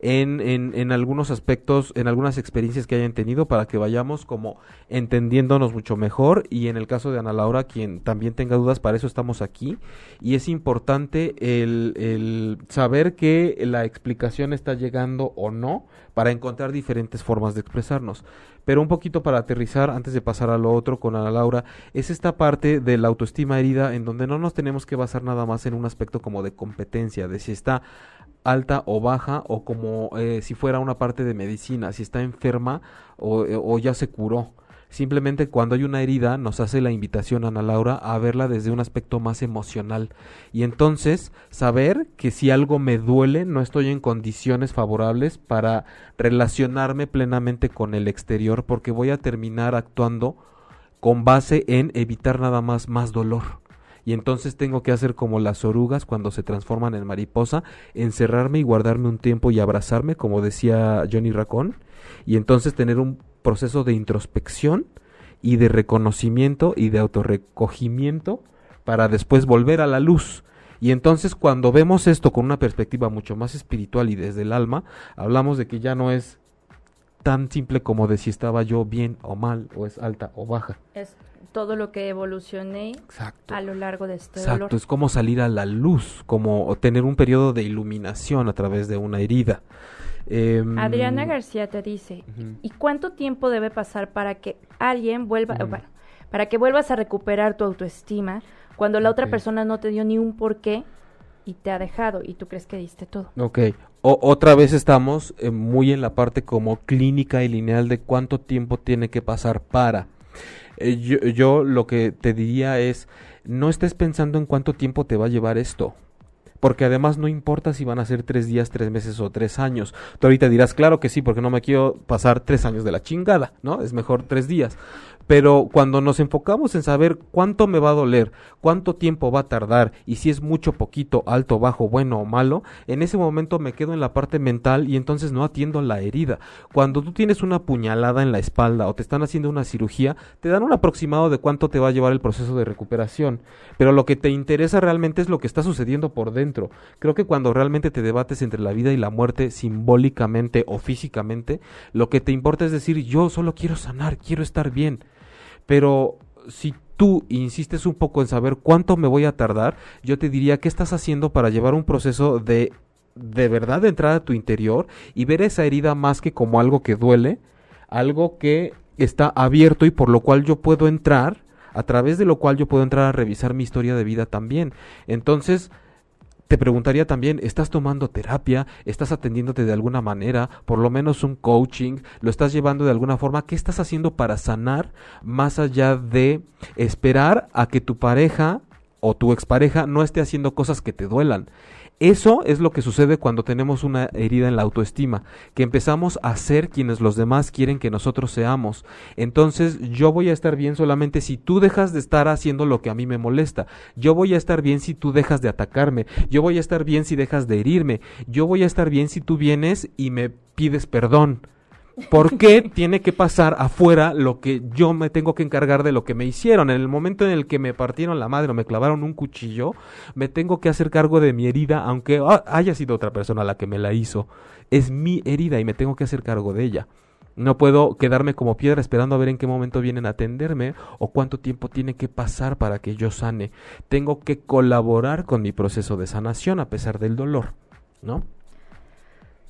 en, en, en algunos aspectos, en algunas experiencias que hayan tenido para que vayamos como entendiéndonos mucho mejor y en el caso de Ana Laura, quien también tenga dudas, para eso estamos aquí y es importante el, el saber que la explicación está llegando o no para encontrar diferentes formas de expresarnos. Pero un poquito para aterrizar, antes de pasar a lo otro con Ana Laura, es esta parte de la autoestima herida en donde no nos tenemos que basar nada más en un aspecto como de competencia, de si está alta o baja o como eh, si fuera una parte de medicina, si está enferma o, eh, o ya se curó. Simplemente cuando hay una herida nos hace la invitación Ana Laura a verla desde un aspecto más emocional y entonces saber que si algo me duele no estoy en condiciones favorables para relacionarme plenamente con el exterior porque voy a terminar actuando con base en evitar nada más más dolor. Y entonces tengo que hacer como las orugas cuando se transforman en mariposa, encerrarme y guardarme un tiempo y abrazarme, como decía Johnny Racón, y entonces tener un proceso de introspección y de reconocimiento y de autorrecogimiento para después volver a la luz. Y entonces cuando vemos esto con una perspectiva mucho más espiritual y desde el alma, hablamos de que ya no es tan simple como de si estaba yo bien o mal, o es alta o baja. Todo lo que evolucioné Exacto. a lo largo de este Exacto, dolor. es como salir a la luz, como tener un periodo de iluminación a través de una herida. Em, Adriana García te dice. ¿y cuánto tiempo debe pasar para que alguien vuelva, bueno, para que vuelvas a recuperar tu autoestima cuando la otra persona no te dio ni un porqué y te ha dejado y tú crees que diste todo? Ok, O- otra vez estamos eh, muy en la parte como clínica y lineal de cuánto tiempo tiene que pasar para. Eh, yo, yo lo que te diría es, no estés pensando en cuánto tiempo te va a llevar esto. Porque además no importa si van a ser tres días, tres meses o tres años. Tú ahorita dirás, claro que sí, porque no me quiero pasar tres años de la chingada, ¿no? Es mejor tres días. Pero cuando nos enfocamos en saber cuánto me va a doler, cuánto tiempo va a tardar y si es mucho, poquito, alto, bajo, bueno o malo, en ese momento me quedo en la parte mental y entonces no atiendo la herida. Cuando tú tienes una puñalada en la espalda o te están haciendo una cirugía, te dan un aproximado de cuánto te va a llevar el proceso de recuperación. Pero lo que te interesa realmente es lo que está sucediendo por dentro. Creo que cuando realmente te debates entre la vida y la muerte simbólicamente o físicamente, lo que te importa es decir, yo solo quiero sanar, quiero estar bien. Pero si tú insistes un poco en saber cuánto me voy a tardar, yo te diría qué estás haciendo para llevar un proceso de de verdad de entrar a tu interior y ver esa herida más que como algo que duele, algo que está abierto y por lo cual yo puedo entrar, a través de lo cual yo puedo entrar a revisar mi historia de vida también. Entonces, te preguntaría también, ¿estás tomando terapia? ¿Estás atendiéndote de alguna manera? Por lo menos un coaching, ¿lo estás llevando de alguna forma? ¿Qué estás haciendo para sanar más allá de esperar a que tu pareja o tu expareja no esté haciendo cosas que te duelan? Eso es lo que sucede cuando tenemos una herida en la autoestima, que empezamos a ser quienes los demás quieren que nosotros seamos. Entonces yo voy a estar bien solamente si tú dejas de estar haciendo lo que a mí me molesta. Yo voy a estar bien si tú dejas de atacarme. Yo voy a estar bien si dejas de herirme. Yo voy a estar bien si tú vienes y me pides perdón. ¿Por qué tiene que pasar afuera lo que yo me tengo que encargar de lo que me hicieron? En el momento en el que me partieron la madre o me clavaron un cuchillo, me tengo que hacer cargo de mi herida, aunque ah, haya sido otra persona la que me la hizo. Es mi herida y me tengo que hacer cargo de ella. No puedo quedarme como piedra esperando a ver en qué momento vienen a atenderme o cuánto tiempo tiene que pasar para que yo sane. Tengo que colaborar con mi proceso de sanación a pesar del dolor, ¿no?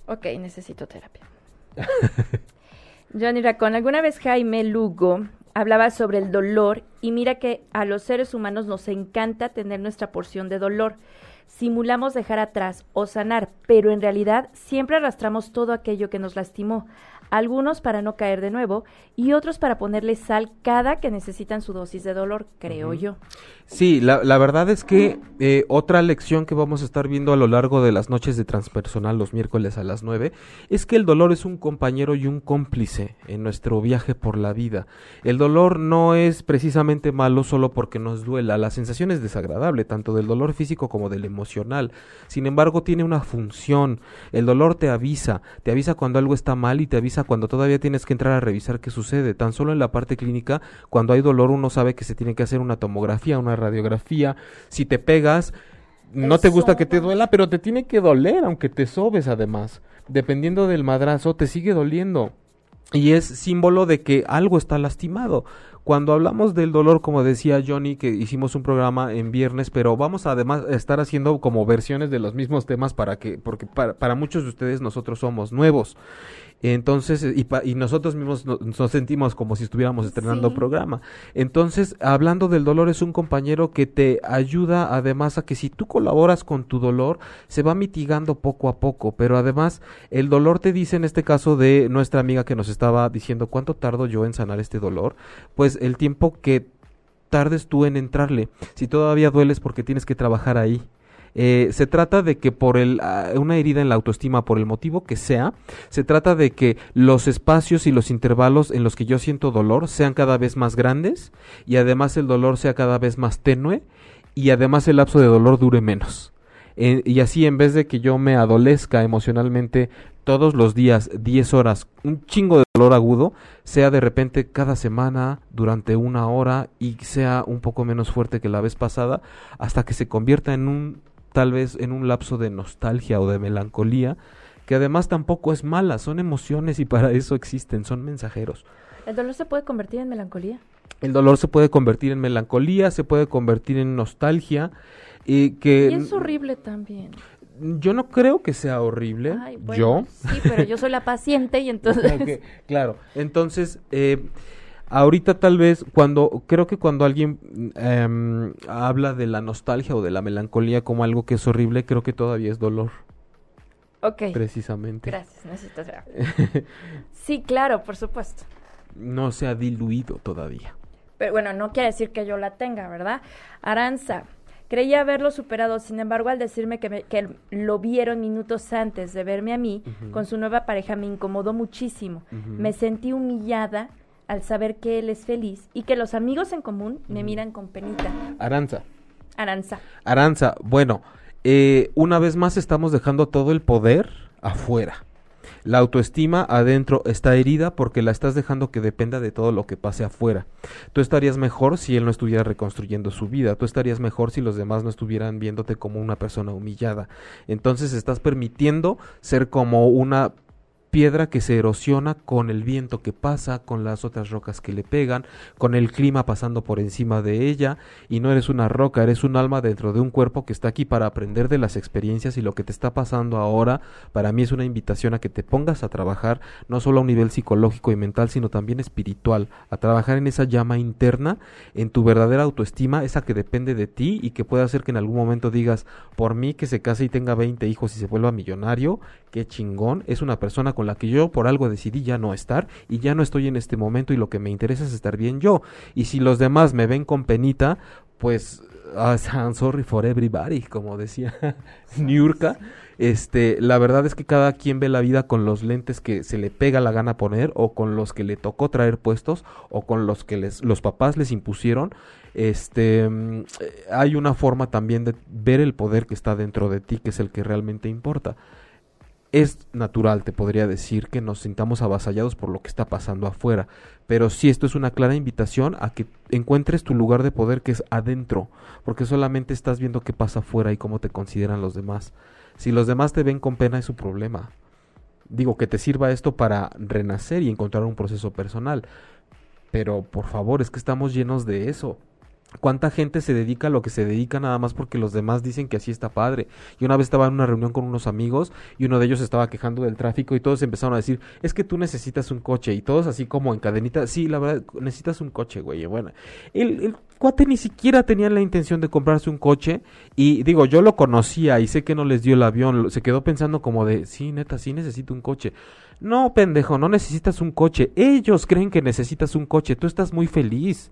Ok, necesito terapia. [laughs] Johnny Racón, alguna vez Jaime Lugo hablaba sobre el dolor y mira que a los seres humanos nos encanta tener nuestra porción de dolor. Simulamos dejar atrás o sanar, pero en realidad siempre arrastramos todo aquello que nos lastimó. algunos para no caer de nuevo y otros para ponerle sal cada que necesitan su dosis de dolor, creo yo. Sí, la, verdad es que eh, otra lección que vamos a estar viendo a lo largo de las noches de transpersonal los miércoles a las 9 es que el dolor es un compañero y un cómplice en nuestro viaje por la vida. El dolor no es precisamente malo solo porque nos duela, la sensación es desagradable, tanto del dolor físico como del emocional. Sin embargo, tiene una función. El dolor te avisa, te avisa cuando algo está mal y te avisa cuando todavía tienes que entrar a revisar qué sucede. Tan solo en la parte clínica, cuando hay dolor uno sabe que se tiene que hacer una tomografía, una radiografía. Si te pegas, no te gusta que te duela, pero te tiene que doler, aunque te sobes además. Dependiendo del madrazo, te sigue doliendo. Y es símbolo de que algo está lastimado. Cuando hablamos del dolor, como decía Johnny, que hicimos un programa en viernes, pero vamos a además estar haciendo como versiones de los mismos temas para que, porque para, para muchos de ustedes nosotros somos nuevos. Entonces, y, y nosotros mismos nos, sentimos como si estuviéramos estrenando programa. Entonces, hablando del dolor, es un compañero que te ayuda además a que si tú colaboras con tu dolor, se va mitigando poco a poco. Pero además, el dolor te dice en este caso de nuestra amiga que nos estaba diciendo cuánto tardo yo en sanar este dolor, pues el tiempo que tardes tú en entrarle. Si todavía dueles porque tienes que trabajar ahí. Eh, se trata de que por el, ah, una herida en la autoestima, por el motivo que sea, se trata de que los espacios y los intervalos en los que yo siento dolor sean cada vez más grandes y además el dolor sea cada vez más tenue y además el lapso de dolor dure menos. Eh, y así en vez de que yo me adolezca emocionalmente todos los días 10 horas, un chingo de dolor agudo, sea de repente cada semana durante una hora y sea un poco menos fuerte que la vez pasada, hasta que se convierta en un tal vez en un lapso de nostalgia o de melancolía, que además tampoco es mala, son emociones y para eso existen, son mensajeros. ¿El dolor se puede convertir en melancolía? El dolor se puede convertir en melancolía, se puede convertir en nostalgia. Y, que, y es horrible también. Yo no creo que sea horrible. yo. Sí, pero yo soy la paciente y [laughs] entonces. claro, entonces. Eh, Ahorita tal vez cuando creo que cuando alguien em, habla de la nostalgia o de la melancolía como algo que es horrible, creo que todavía es dolor. Ok. Precisamente. Gracias, necesito [laughs] Sí, claro, por supuesto. No se ha diluido todavía. Pero bueno, no quiere decir que yo la tenga, ¿verdad? Aranza, creía haberlo superado, sin embargo, al decirme que, que lo vieron minutos antes de verme a mí con su nueva pareja, me incomodó muchísimo. Me sentí humillada al saber que él es feliz y que los amigos en común me miran con penita. Aranza. Aranza. Aranza, bueno, eh, una vez más estamos dejando todo el poder afuera. La autoestima adentro está herida porque la estás dejando que dependa de todo lo que pase afuera. Tú estarías mejor si él no estuviera reconstruyendo su vida. Tú estarías mejor si los demás no estuvieran viéndote como una persona humillada. Entonces estás permitiendo ser como una piedra que se erosiona con el viento que pasa, con las otras rocas que le pegan, con el clima pasando por encima de ella, y no eres una roca, eres un alma dentro de un cuerpo que está aquí para aprender de las experiencias y lo que te está pasando ahora, para mí es una invitación a que te pongas a trabajar, no solo a un nivel psicológico y mental, sino también espiritual, a trabajar en esa llama interna, en tu verdadera autoestima, esa que depende de ti y que puede hacer que en algún momento digas, por mí que se case y tenga 20 hijos y se vuelva millonario, qué chingón, es una persona con la que yo por algo decidí ya no estar y ya no estoy en este momento y lo que me interesa es estar bien yo. Y si los demás me ven con penita, pues uh, [laughs] I'm sorry for everybody, como decía [laughs] Niurka. Este, la verdad es que cada quien ve la vida con los lentes que se le pega la gana poner o con los que le tocó traer puestos o con los que les, los papás les impusieron. Este, mm, hay una forma también de ver el poder que está dentro de ti, que es el que realmente importa es natural, te podría decir, que nos sintamos avasallados por lo que está pasando afuera, pero sí esto es una clara invitación a que encuentres tu lugar de poder que es adentro, porque solamente estás viendo qué pasa afuera y cómo te consideran los demás. Si los demás te ven con pena es su problema. Digo que te sirva esto para renacer y encontrar un proceso personal, pero por favor, es que estamos llenos de eso. ¿Cuánta gente se dedica a lo que se dedica nada más porque los demás dicen que así está padre? Y una vez estaba en una reunión con unos amigos y uno de ellos estaba quejando del tráfico y todos empezaron a decir, es que tú necesitas un coche. Y todos así como en cadenita, sí, la verdad, necesitas un coche, güey. Bueno, el, el cuate ni siquiera tenía la intención de comprarse un coche y digo, yo lo conocía y sé que no les dio el avión, se quedó pensando como de, sí, neta, sí necesito un coche. No, pendejo, no necesitas un coche. Ellos creen que necesitas un coche, tú estás muy feliz.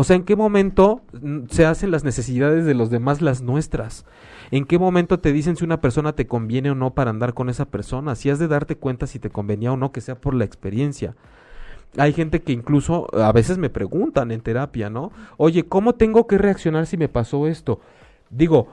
O sea, ¿en qué momento mm, se hacen las necesidades de los demás las nuestras? ¿En qué momento te dicen si una persona te conviene o no para andar con esa persona? Si has de darte cuenta si te convenía o no, que sea por la experiencia. Hay gente que incluso a veces me preguntan en terapia, ¿no? Oye, ¿cómo tengo que reaccionar si me pasó esto? Digo,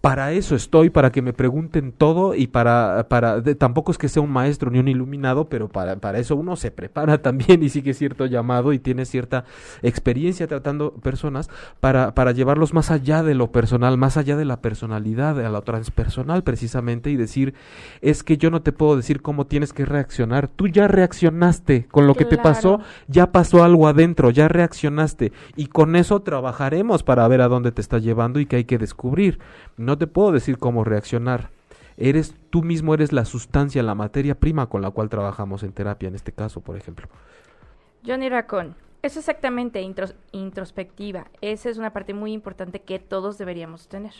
para eso estoy, para que me pregunten todo y para, para tampoco es que sea un maestro ni un iluminado, pero para, para eso uno se prepara [laughs] también y sigue cierto llamado y tiene cierta experiencia tratando personas para, para llevarlos más allá de lo personal, más allá de la personalidad, a lo transpersonal precisamente y decir, es que yo no te puedo decir cómo tienes que reaccionar, tú ya reaccionaste con lo que te pasó, ya pasó algo adentro, ya reaccionaste y con eso trabajaremos para ver a dónde te está llevando y qué hay que descubrir. No te puedo decir cómo reaccionar. Eres tú mismo eres la sustancia, la materia prima con la cual trabajamos en terapia, en este caso, por ejemplo. Johnny Racón, es exactamente introspectiva. Esa es una parte muy importante que todos deberíamos tener.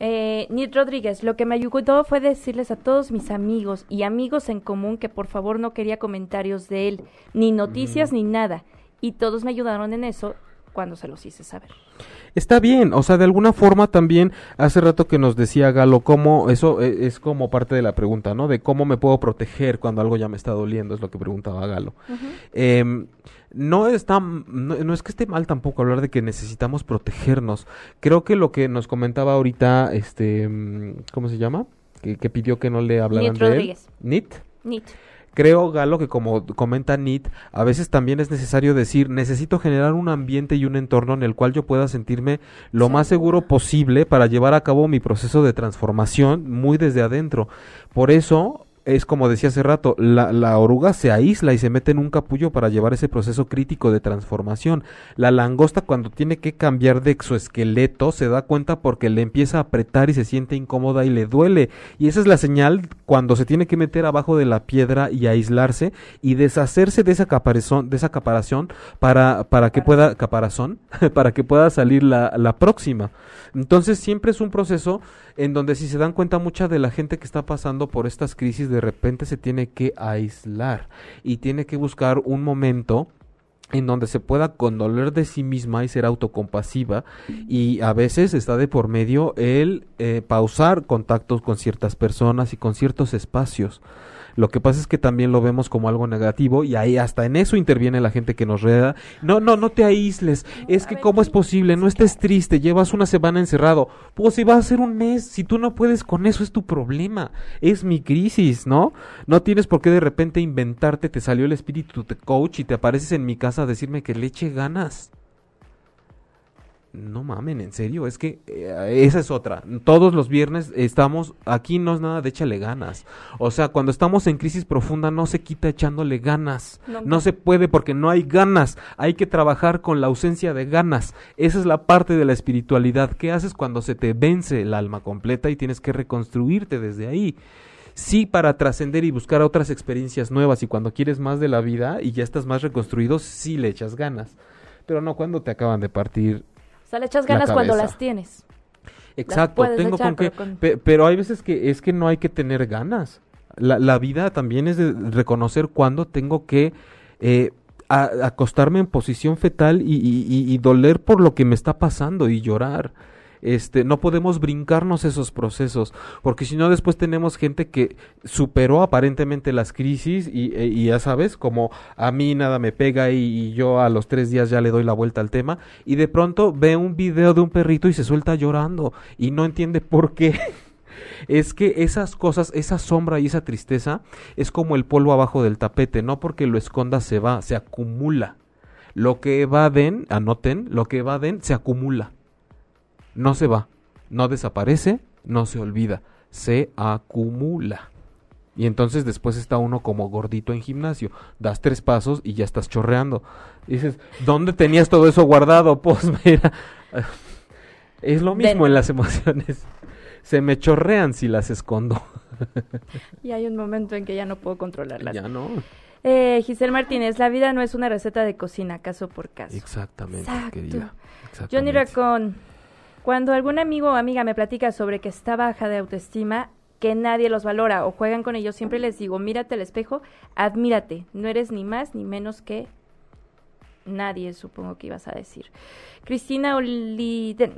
Eh, Nid Rodríguez, lo que me ayudó fue decirles a todos mis amigos y amigos en común que por favor no quería comentarios de él, ni noticias ni nada. Y todos me ayudaron en eso cuando se los hice saber. Está bien, o sea, de alguna forma también hace rato que nos decía Galo cómo eso e, es, como parte de la pregunta, ¿no? De cómo me puedo proteger cuando algo ya me está doliendo, es lo que preguntaba Galo. Em, no está no, es que esté mal tampoco hablar de que necesitamos protegernos. Creo que lo que nos comentaba ahorita este ¿cómo se llama? Que, pidió que no le hablaran de él. Nit. Nit. Creo, Galo, que como comenta Nit, a veces también es necesario decir, necesito generar un ambiente y un entorno en el cual yo pueda sentirme lo más seguro posible para llevar a cabo mi proceso de transformación muy desde adentro. Por eso, es como decía hace rato, la, la, oruga se aísla y se mete en un capullo para llevar ese proceso crítico de transformación. La langosta cuando tiene que cambiar de exoesqueleto se da cuenta porque le empieza a apretar y se siente incómoda y le duele. Y esa es la señal cuando se tiene que meter abajo de la piedra y aislarse y deshacerse de esa caparazón, de esa caparación para, para que pueda, caparazón, [laughs] para que pueda salir la, la próxima. Entonces siempre es un proceso en donde si se dan cuenta mucha de la gente que está pasando por estas crisis de repente se tiene que aislar y tiene que buscar un momento en donde se pueda condoler de sí misma y ser autocompasiva. Y a veces está de por medio el eh, pausar contactos con ciertas personas y con ciertos espacios lo que pasa es que también lo vemos como algo negativo y ahí hasta en eso interviene la gente que nos reda. No, no, no te aísles. Es que cómo es posible, no estés triste, llevas una semana encerrado. Pues si va a ser un mes, si tú no puedes con eso es tu problema. Es mi crisis, ¿no? No tienes por qué de repente inventarte, te salió el espíritu de coach y te apareces en mi casa a decirme que le eche ganas no mamen, en serio, es que eh, esa es otra. Todos los viernes estamos, aquí no es nada de échale ganas. O sea, cuando estamos en crisis profunda no se quita echándole ganas. No, se puede porque no hay ganas. Hay que trabajar con la ausencia de ganas. Esa es la parte de la espiritualidad. ¿Qué haces cuando se te vence el alma completa y tienes que reconstruirte desde ahí? Sí, para trascender y buscar otras experiencias nuevas y cuando quieres más de la vida y ya estás más reconstruido, sí le echas ganas. Pero no cuando te acaban de partir o sea, le echas ganas cuando las tienes. Exacto, tengo con que, pero, hay veces que es que no hay que tener ganas. La, la vida también es de reconocer cuando tengo que eh, acostarme en posición fetal y, y, y, doler por lo que me está pasando y llorar este, no podemos brincarnos esos procesos, porque si no después tenemos gente que superó aparentemente las crisis y, e, ya sabes, como a mí nada me pega y, yo a los tres días ya le doy la vuelta al tema y de pronto ve un video de un perrito y se suelta llorando y no entiende por qué. [laughs] es que esas cosas, esa sombra y esa tristeza es como el polvo abajo del tapete, no porque lo esconda se va, se acumula. Lo que evaden, anoten, lo que evaden se acumula no se va, no desaparece, no se olvida, se acumula. Y entonces después está uno como gordito en gimnasio. Das tres pasos y ya estás chorreando. dices, ¿dónde tenías todo eso guardado? [laughs] Pues mira, [laughs] es lo mismo en las emociones. Se me chorrean si las escondo. [laughs] y hay un momento en que ya no puedo controlarlas. Ya no. Eh, Giselle Martínez, la vida no es una receta de cocina, caso por caso. Exactamente, querida. Johnny Racón, cuando algún amigo o amiga me platica sobre que está baja de autoestima, que nadie los valora o juegan con ellos, siempre les digo, mírate al espejo, admírate, no eres ni más ni menos que nadie, supongo que ibas a decir. Cristina Oliden,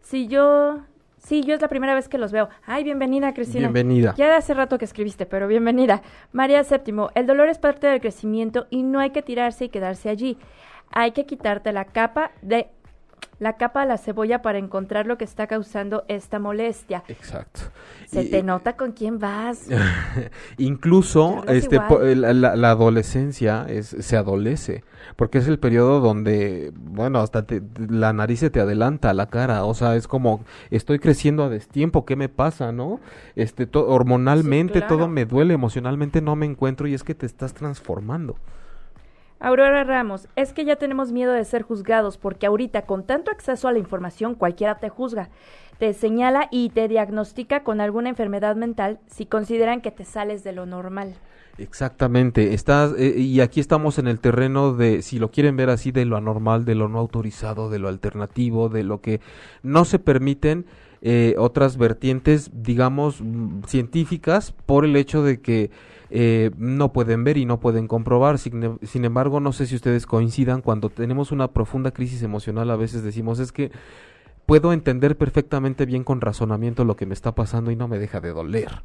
si yo Sí, yo es la primera vez que los veo. Ay, bienvenida, Cristina. Bienvenida. Ya de hace rato que escribiste, pero bienvenida. María Séptimo, el dolor es parte del crecimiento y no hay que tirarse y quedarse allí. Hay que quitarte la capa de la capa de la cebolla para encontrar lo que está causando esta molestia. Exacto. Se te nota con quién vas. [laughs] Incluso este la, adolescencia es, se adolece, porque es el periodo donde, bueno, hasta la nariz se te adelanta a la cara, o sea, es como estoy creciendo a destiempo, ¿qué me pasa, no? Este hormonalmente todo me duele, emocionalmente no me encuentro y es que te estás transformando. Aurora Ramos, es que ya tenemos miedo de ser juzgados porque ahorita con tanto acceso a la información cualquiera te juzga, te señala y te diagnostica con alguna enfermedad mental si consideran que te sales de lo normal. Exactamente, estás eh, y aquí estamos en el terreno de si lo quieren ver así de lo anormal, de lo no autorizado, de lo alternativo, de lo que no se permiten eh, otras vertientes, digamos, mm, científicas por el hecho de que eh, no pueden ver y no pueden comprobar. Sin, sin, embargo, no sé si ustedes coincidan, cuando tenemos una profunda crisis emocional a veces decimos es que puedo entender perfectamente bien con razonamiento lo que me está pasando y no me deja de doler.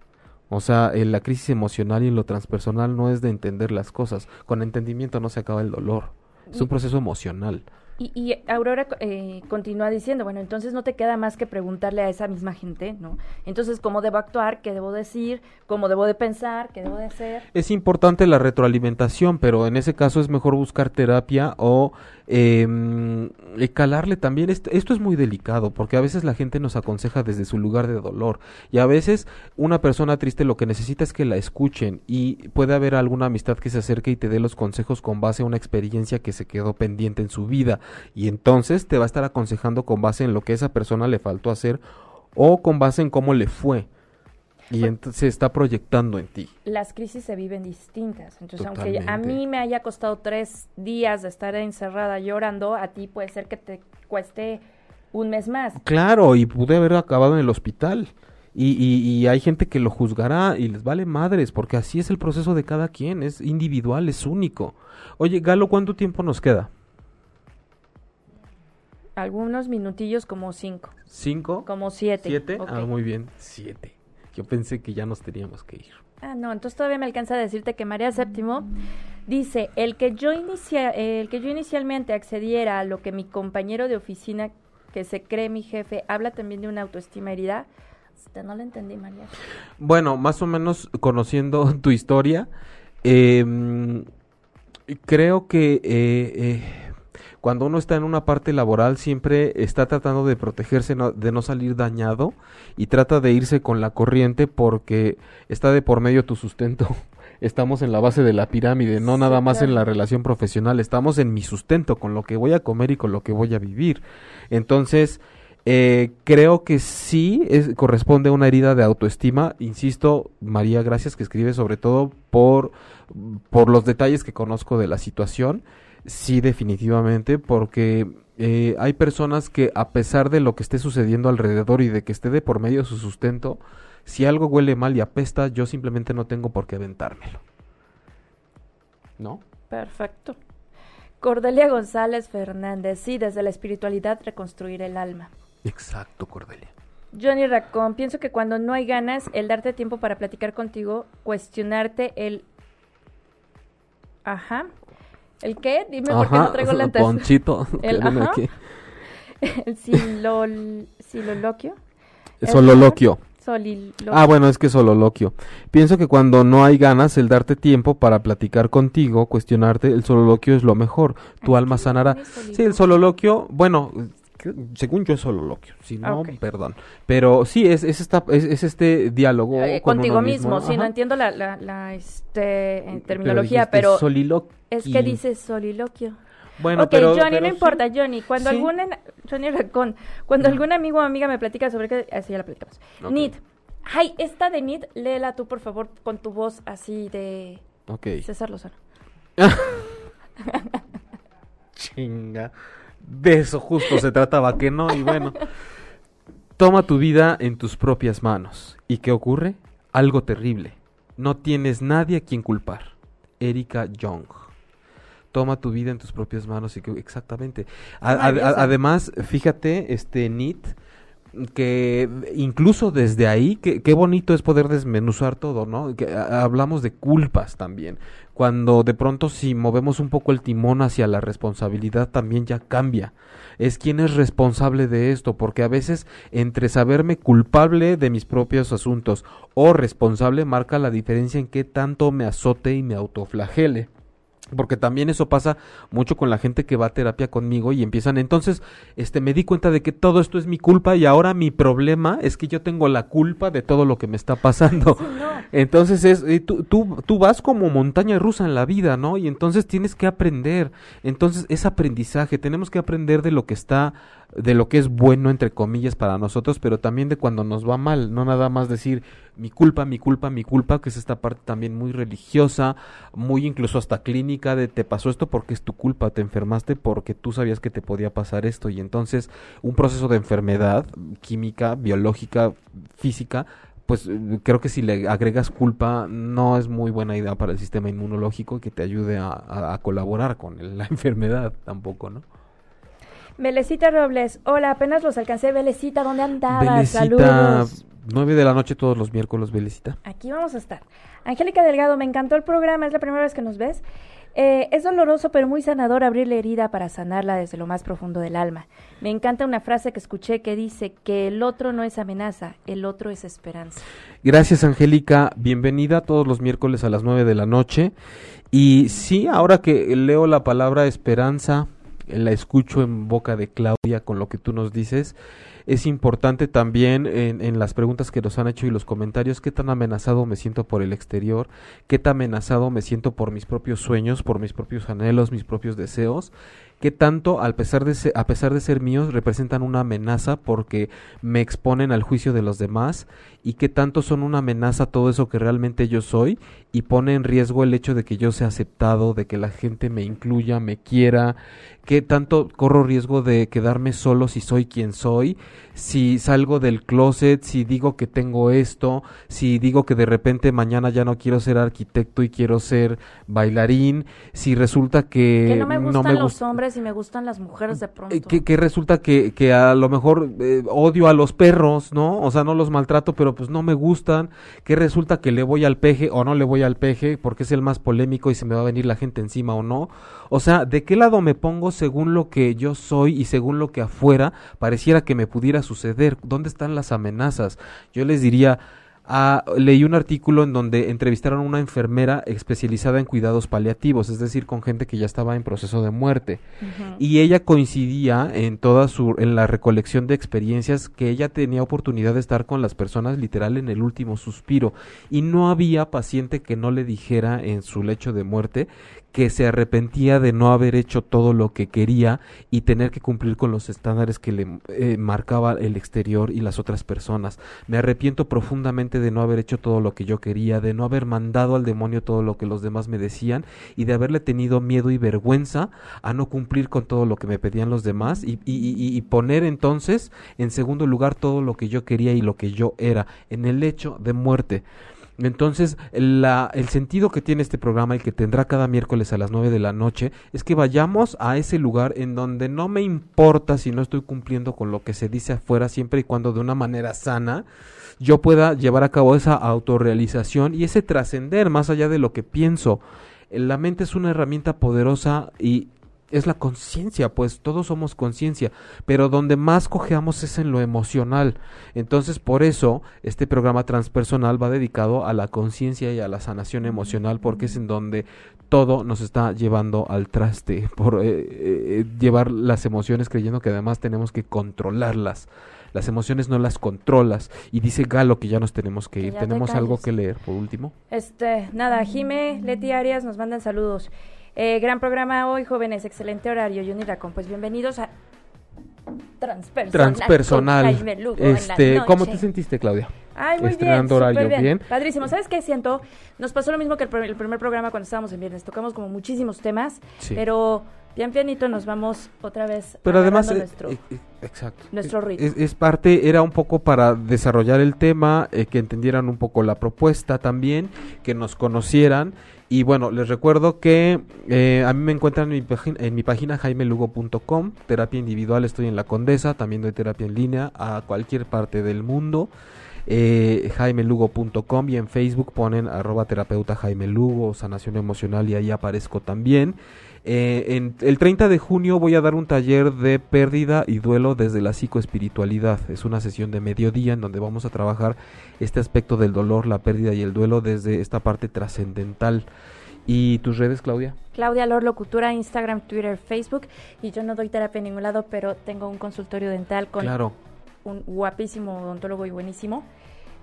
O sea, en la crisis emocional y en lo transpersonal no es de entender las cosas. Con entendimiento no se acaba el dolor. Es un proceso emocional. Y, y Aurora eh, continúa diciendo, bueno, entonces no te queda más que preguntarle a esa misma gente, ¿no? Entonces, ¿cómo debo actuar? ¿Qué debo decir? ¿Cómo debo de pensar? ¿Qué debo de hacer? Es importante la retroalimentación, pero en ese caso es mejor buscar terapia o eh, calarle también. Esto, esto es muy delicado porque a veces la gente nos aconseja desde su lugar de dolor y a veces una persona triste lo que necesita es que la escuchen y puede haber alguna amistad que se acerque y te dé los consejos con base a una experiencia que se quedó pendiente en su vida y entonces te va a estar aconsejando con base en lo que esa persona le faltó hacer o con base en cómo le fue. Y entonces se está proyectando en ti. Las crisis se viven distintas. Entonces, aunque a mí me haya costado tres días de estar encerrada llorando, a ti puede ser que te cueste un mes más. Claro, y pude haber acabado en el hospital. Y, y, hay gente que lo juzgará y les vale madres, porque así es el proceso de cada quien, es individual, es único. Oye, Galo, ¿cuánto tiempo nos queda? Algunos minutillos como cinco. ¿Cinco? Como siete. ¿Siete? Ah, muy bien, siete. Yo pensé que ya nos teníamos que ir. Ah, no, entonces todavía me alcanza a decirte que María Séptimo dice, el que yo inicia, el que yo inicialmente accediera a lo que mi compañero de oficina que se cree mi jefe habla también de una autoestima herida. No lo entendí, María. Bueno, más o menos conociendo [laughs] tu historia, em, creo que eh, eh cuando uno está en una parte laboral siempre está tratando de protegerse de no salir dañado y trata de irse con la corriente porque está de por medio tu sustento. [laughs] Estamos en la base de la pirámide, no nada más en la relación profesional, estamos en mi sustento, con lo que voy a comer y con lo que voy a vivir. Entonces, eh, creo que sí corresponde a una herida de autoestima. Insisto, María, gracias que escribe sobre todo por, por los detalles que conozco de la situación Sí, definitivamente, porque eh, hay personas que a pesar de lo que esté sucediendo alrededor y de que esté de por medio de su sustento, si algo huele mal y apesta, yo simplemente no tengo por qué aventármelo. ¿No? Perfecto. Cordelia González Fernández, sí, desde la espiritualidad reconstruir el alma. Exacto, Cordelia. Johnny Racón, pienso que cuando no hay ganas, el darte tiempo para platicar contigo, cuestionarte el... Ajá, ¿El qué? Dime por qué no traigo [laughs] lentes. Ponchito. [laughs] El, ajá. [laughs] El silol, siloloquio. Sololoquio. Soliloquio. Ah, bueno, es que sololoquio. Pienso que cuando no hay ganas, el darte tiempo para platicar contigo, cuestionarte, el sololoquio es lo mejor. Tu alma sanará. Sí, el sololoquio, bueno, según yo es sololoquio, si no, Ok. perdón. Pero sí, es, es, esta, es, es este diálogo Eh, con contigo uno mismo, sí, no entiendo la, la, la, este, terminología, pero, soliloquio. es que dice soliloquio. Bueno, ok, pero, Johnny, pero no sí. importa, Johnny. Cuando Sí. algún Johnny Racón, cuando algún amigo o amiga me platica sobre qué, así ya la platicamos. Ok. Nid. Ay, esta de Nid, léela tú, por favor, con tu voz así de Ok. César Lozano. [laughs] [laughs] Chinga. De eso justo se trataba, que no, y bueno. Toma tu vida en tus propias manos. ¿Y qué ocurre? Algo terrible. No tienes nadie a quien culpar. Erika Young. Toma tu vida en tus propias manos y que exactamente. A- a- maravillosa. a- además, fíjate, este Nit, que incluso desde ahí, que- qué bonito es poder desmenuzar todo, ¿no? Que hablamos de culpas también. Cuando de pronto si movemos un poco el timón hacia la responsabilidad también ya cambia. Es quién es responsable de esto, porque a veces entre saberme culpable de mis propios asuntos o responsable marca la diferencia en qué tanto me azote y me autoflagele. Porque también eso pasa mucho con la gente que va a terapia conmigo y empiezan, entonces, este, me di cuenta de que todo esto es mi culpa y ahora mi problema es que yo tengo la culpa de todo lo que me está pasando. Sí, no. Entonces es, eh, tú, tú, tú vas como montaña rusa en la vida, ¿no? Y entonces tienes que aprender. Entonces es aprendizaje. Tenemos que aprender de lo que está, de lo que es bueno, entre comillas, para nosotros, pero también de cuando nos va mal. No nada más decir mi culpa, mi culpa, mi culpa, que es esta parte también muy religiosa, muy incluso hasta clínica de te pasó esto porque es tu culpa, te enfermaste porque tú sabías que te podía pasar esto. Y entonces un proceso de enfermedad química, biológica, física, pues eh, creo que si le agregas culpa no es muy buena idea para el sistema inmunológico que te ayude a, a- a colaborar con la [laughs] enfermedad tampoco, ¿no? Belecita Robles, hola, apenas los alcancé. Belecita, ¿dónde andabas? Belecita, Saludos. 9 de la noche todos los miércoles, Belecita. Aquí vamos a estar. Angélica Delgado, me encantó el programa, es la primera vez que nos ves. Eh, es doloroso pero muy sanador abrir la herida para sanarla desde lo más profundo del alma. Me encanta una frase que escuché que dice que el otro no es amenaza, el otro es esperanza. Gracias, Angélica. Bienvenida todos los miércoles a las 9 de la noche. Y sí, ahora que leo la palabra esperanza, la escucho en boca de Claudia con lo que tú nos dices. Es importante también en, las preguntas que nos han hecho y los comentarios qué tan amenazado me siento por el exterior, qué tan amenazado me siento por mis propios sueños, por mis propios anhelos, mis propios deseos, qué tanto, al pesar de se- a pesar de ser míos, representan una amenaza porque me exponen al juicio de los demás y qué tanto son una amenaza todo eso que realmente yo soy y pone en riesgo el hecho de que yo sea aceptado, de que la gente me incluya, me quiera, qué tanto corro riesgo de quedarme solo si soy quien soy, si salgo del closet, si digo que tengo esto, si digo que de repente mañana ya no quiero ser arquitecto y quiero ser bailarín, si resulta que, Que no me gustan me los hombres y me gustan las mujeres de pronto. eh, que, que resulta que, que a lo mejor eh, odio a los perros, ¿no? O sea, no los maltrato, pero pues no me gustan. Que resulta que le voy al peje o no le voy al peje porque es el más polémico y se me va a venir la gente encima o no. O sea, ¿de qué lado me pongo según lo que yo soy y según lo que afuera pareciera que me pudiera suceder? ¿Dónde están las amenazas? Yo les diría... Ah, leí un artículo en donde entrevistaron a una enfermera especializada en cuidados paliativos, es decir, con gente que ya estaba en proceso de muerte. Y ella coincidía en toda su en la recolección de experiencias que ella tenía oportunidad de estar con las personas literal en el último suspiro. Y no había paciente que no le dijera en su lecho de muerte que se arrepentía de no haber hecho todo lo que quería y tener que cumplir con los estándares que le eh, marcaba el exterior y las otras personas. Me arrepiento profundamente de no haber hecho todo lo que yo quería, de no haber mandado al demonio todo lo que los demás me decían y de haberle tenido miedo y vergüenza a no cumplir con todo lo que me pedían los demás y, y- y- y poner entonces en segundo lugar todo lo que yo quería y lo que yo era en el hecho de muerte. Entonces, la, el sentido que tiene este programa y que tendrá cada miércoles a las 9 de la noche es que vayamos a ese lugar en donde no me importa si no estoy cumpliendo con lo que se dice afuera, siempre y cuando de una manera sana yo pueda llevar a cabo esa autorrealización y ese trascender más allá de lo que pienso. La mente es una herramienta poderosa y es la conciencia, pues todos somos conciencia, pero donde más cojeamos es en lo emocional. Entonces, por eso, este programa transpersonal va dedicado a la conciencia y a la sanación emocional, porque es en donde todo nos está llevando al traste, por eh, eh, llevar las emociones creyendo que además tenemos que controlarlas. Las emociones no las controlas. Y dice Galo que ya nos tenemos que Que ir. te ¿Tenemos algo que leer por último? Este, nada, Jime, Leti Arias nos mandan saludos. Eh, gran programa hoy, jóvenes, excelente horario. Racón, pues bienvenidos a Transpersonal. Transpersonal. Lugo Este, ¿Cómo te sentiste, Claudia? Ay, muy Estrenando bien, horario, bien. Padrísimo. ¿Sabes qué siento? Nos pasó lo mismo que el, pr- el primer programa cuando estábamos en viernes. Tocamos como muchísimos temas, Sí. pero pian pianito nos vamos otra vez Pero además, eh, nuestro... eh, eh, exacto. nuestro Eh, ritmo. Es, es parte, era un poco para desarrollar el tema, eh, que entendieran un poco la propuesta también, que nos conocieran. Y bueno, les recuerdo que eh, a mí me encuentran en mi, página- en mi página jaimelugo.com, terapia individual, estoy en la Condesa, también doy terapia en línea a cualquier parte del mundo. Eh, jaimelugo.com y en Facebook ponen arroba terapeuta Jaime Lugo, sanación emocional y ahí aparezco también. Eh, en el 30 de junio voy a dar un taller de pérdida y duelo desde la psicoespiritualidad. Es una sesión de mediodía en donde vamos a trabajar este aspecto del dolor, la pérdida y el duelo desde esta parte trascendental. ¿Y tus redes, Claudia? Claudia Lor, locutora, Instagram, Twitter, Facebook. Y yo no doy terapia en ningún lado, pero tengo un consultorio dental con Claro. Un guapísimo odontólogo y buenísimo.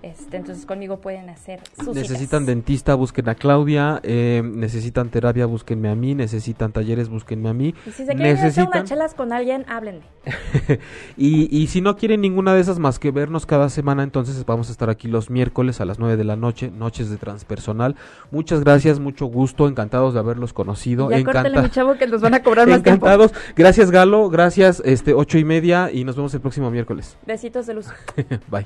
Este, entonces conmigo pueden hacer sus Necesitan citas. dentista, busquen a Claudia. eh, necesitan terapia, búsquenme a mí. Necesitan talleres, búsquenme a mí. Y si se quieren necesitan- unas chelas con alguien, háblenme. [laughs] y, y si no quieren ninguna de esas más que vernos cada semana, entonces vamos a estar aquí los miércoles a las 9 de la noche, noches de transpersonal. Muchas gracias, mucho gusto, encantados de haberlos conocido. ya córtale, Encanta- mi chavo, que nos van a cobrar [laughs] más tiempo. encantados. Gracias, Galo. Gracias, este, ocho y media y nos vemos el próximo miércoles. Besitos de luz. [laughs] Bye.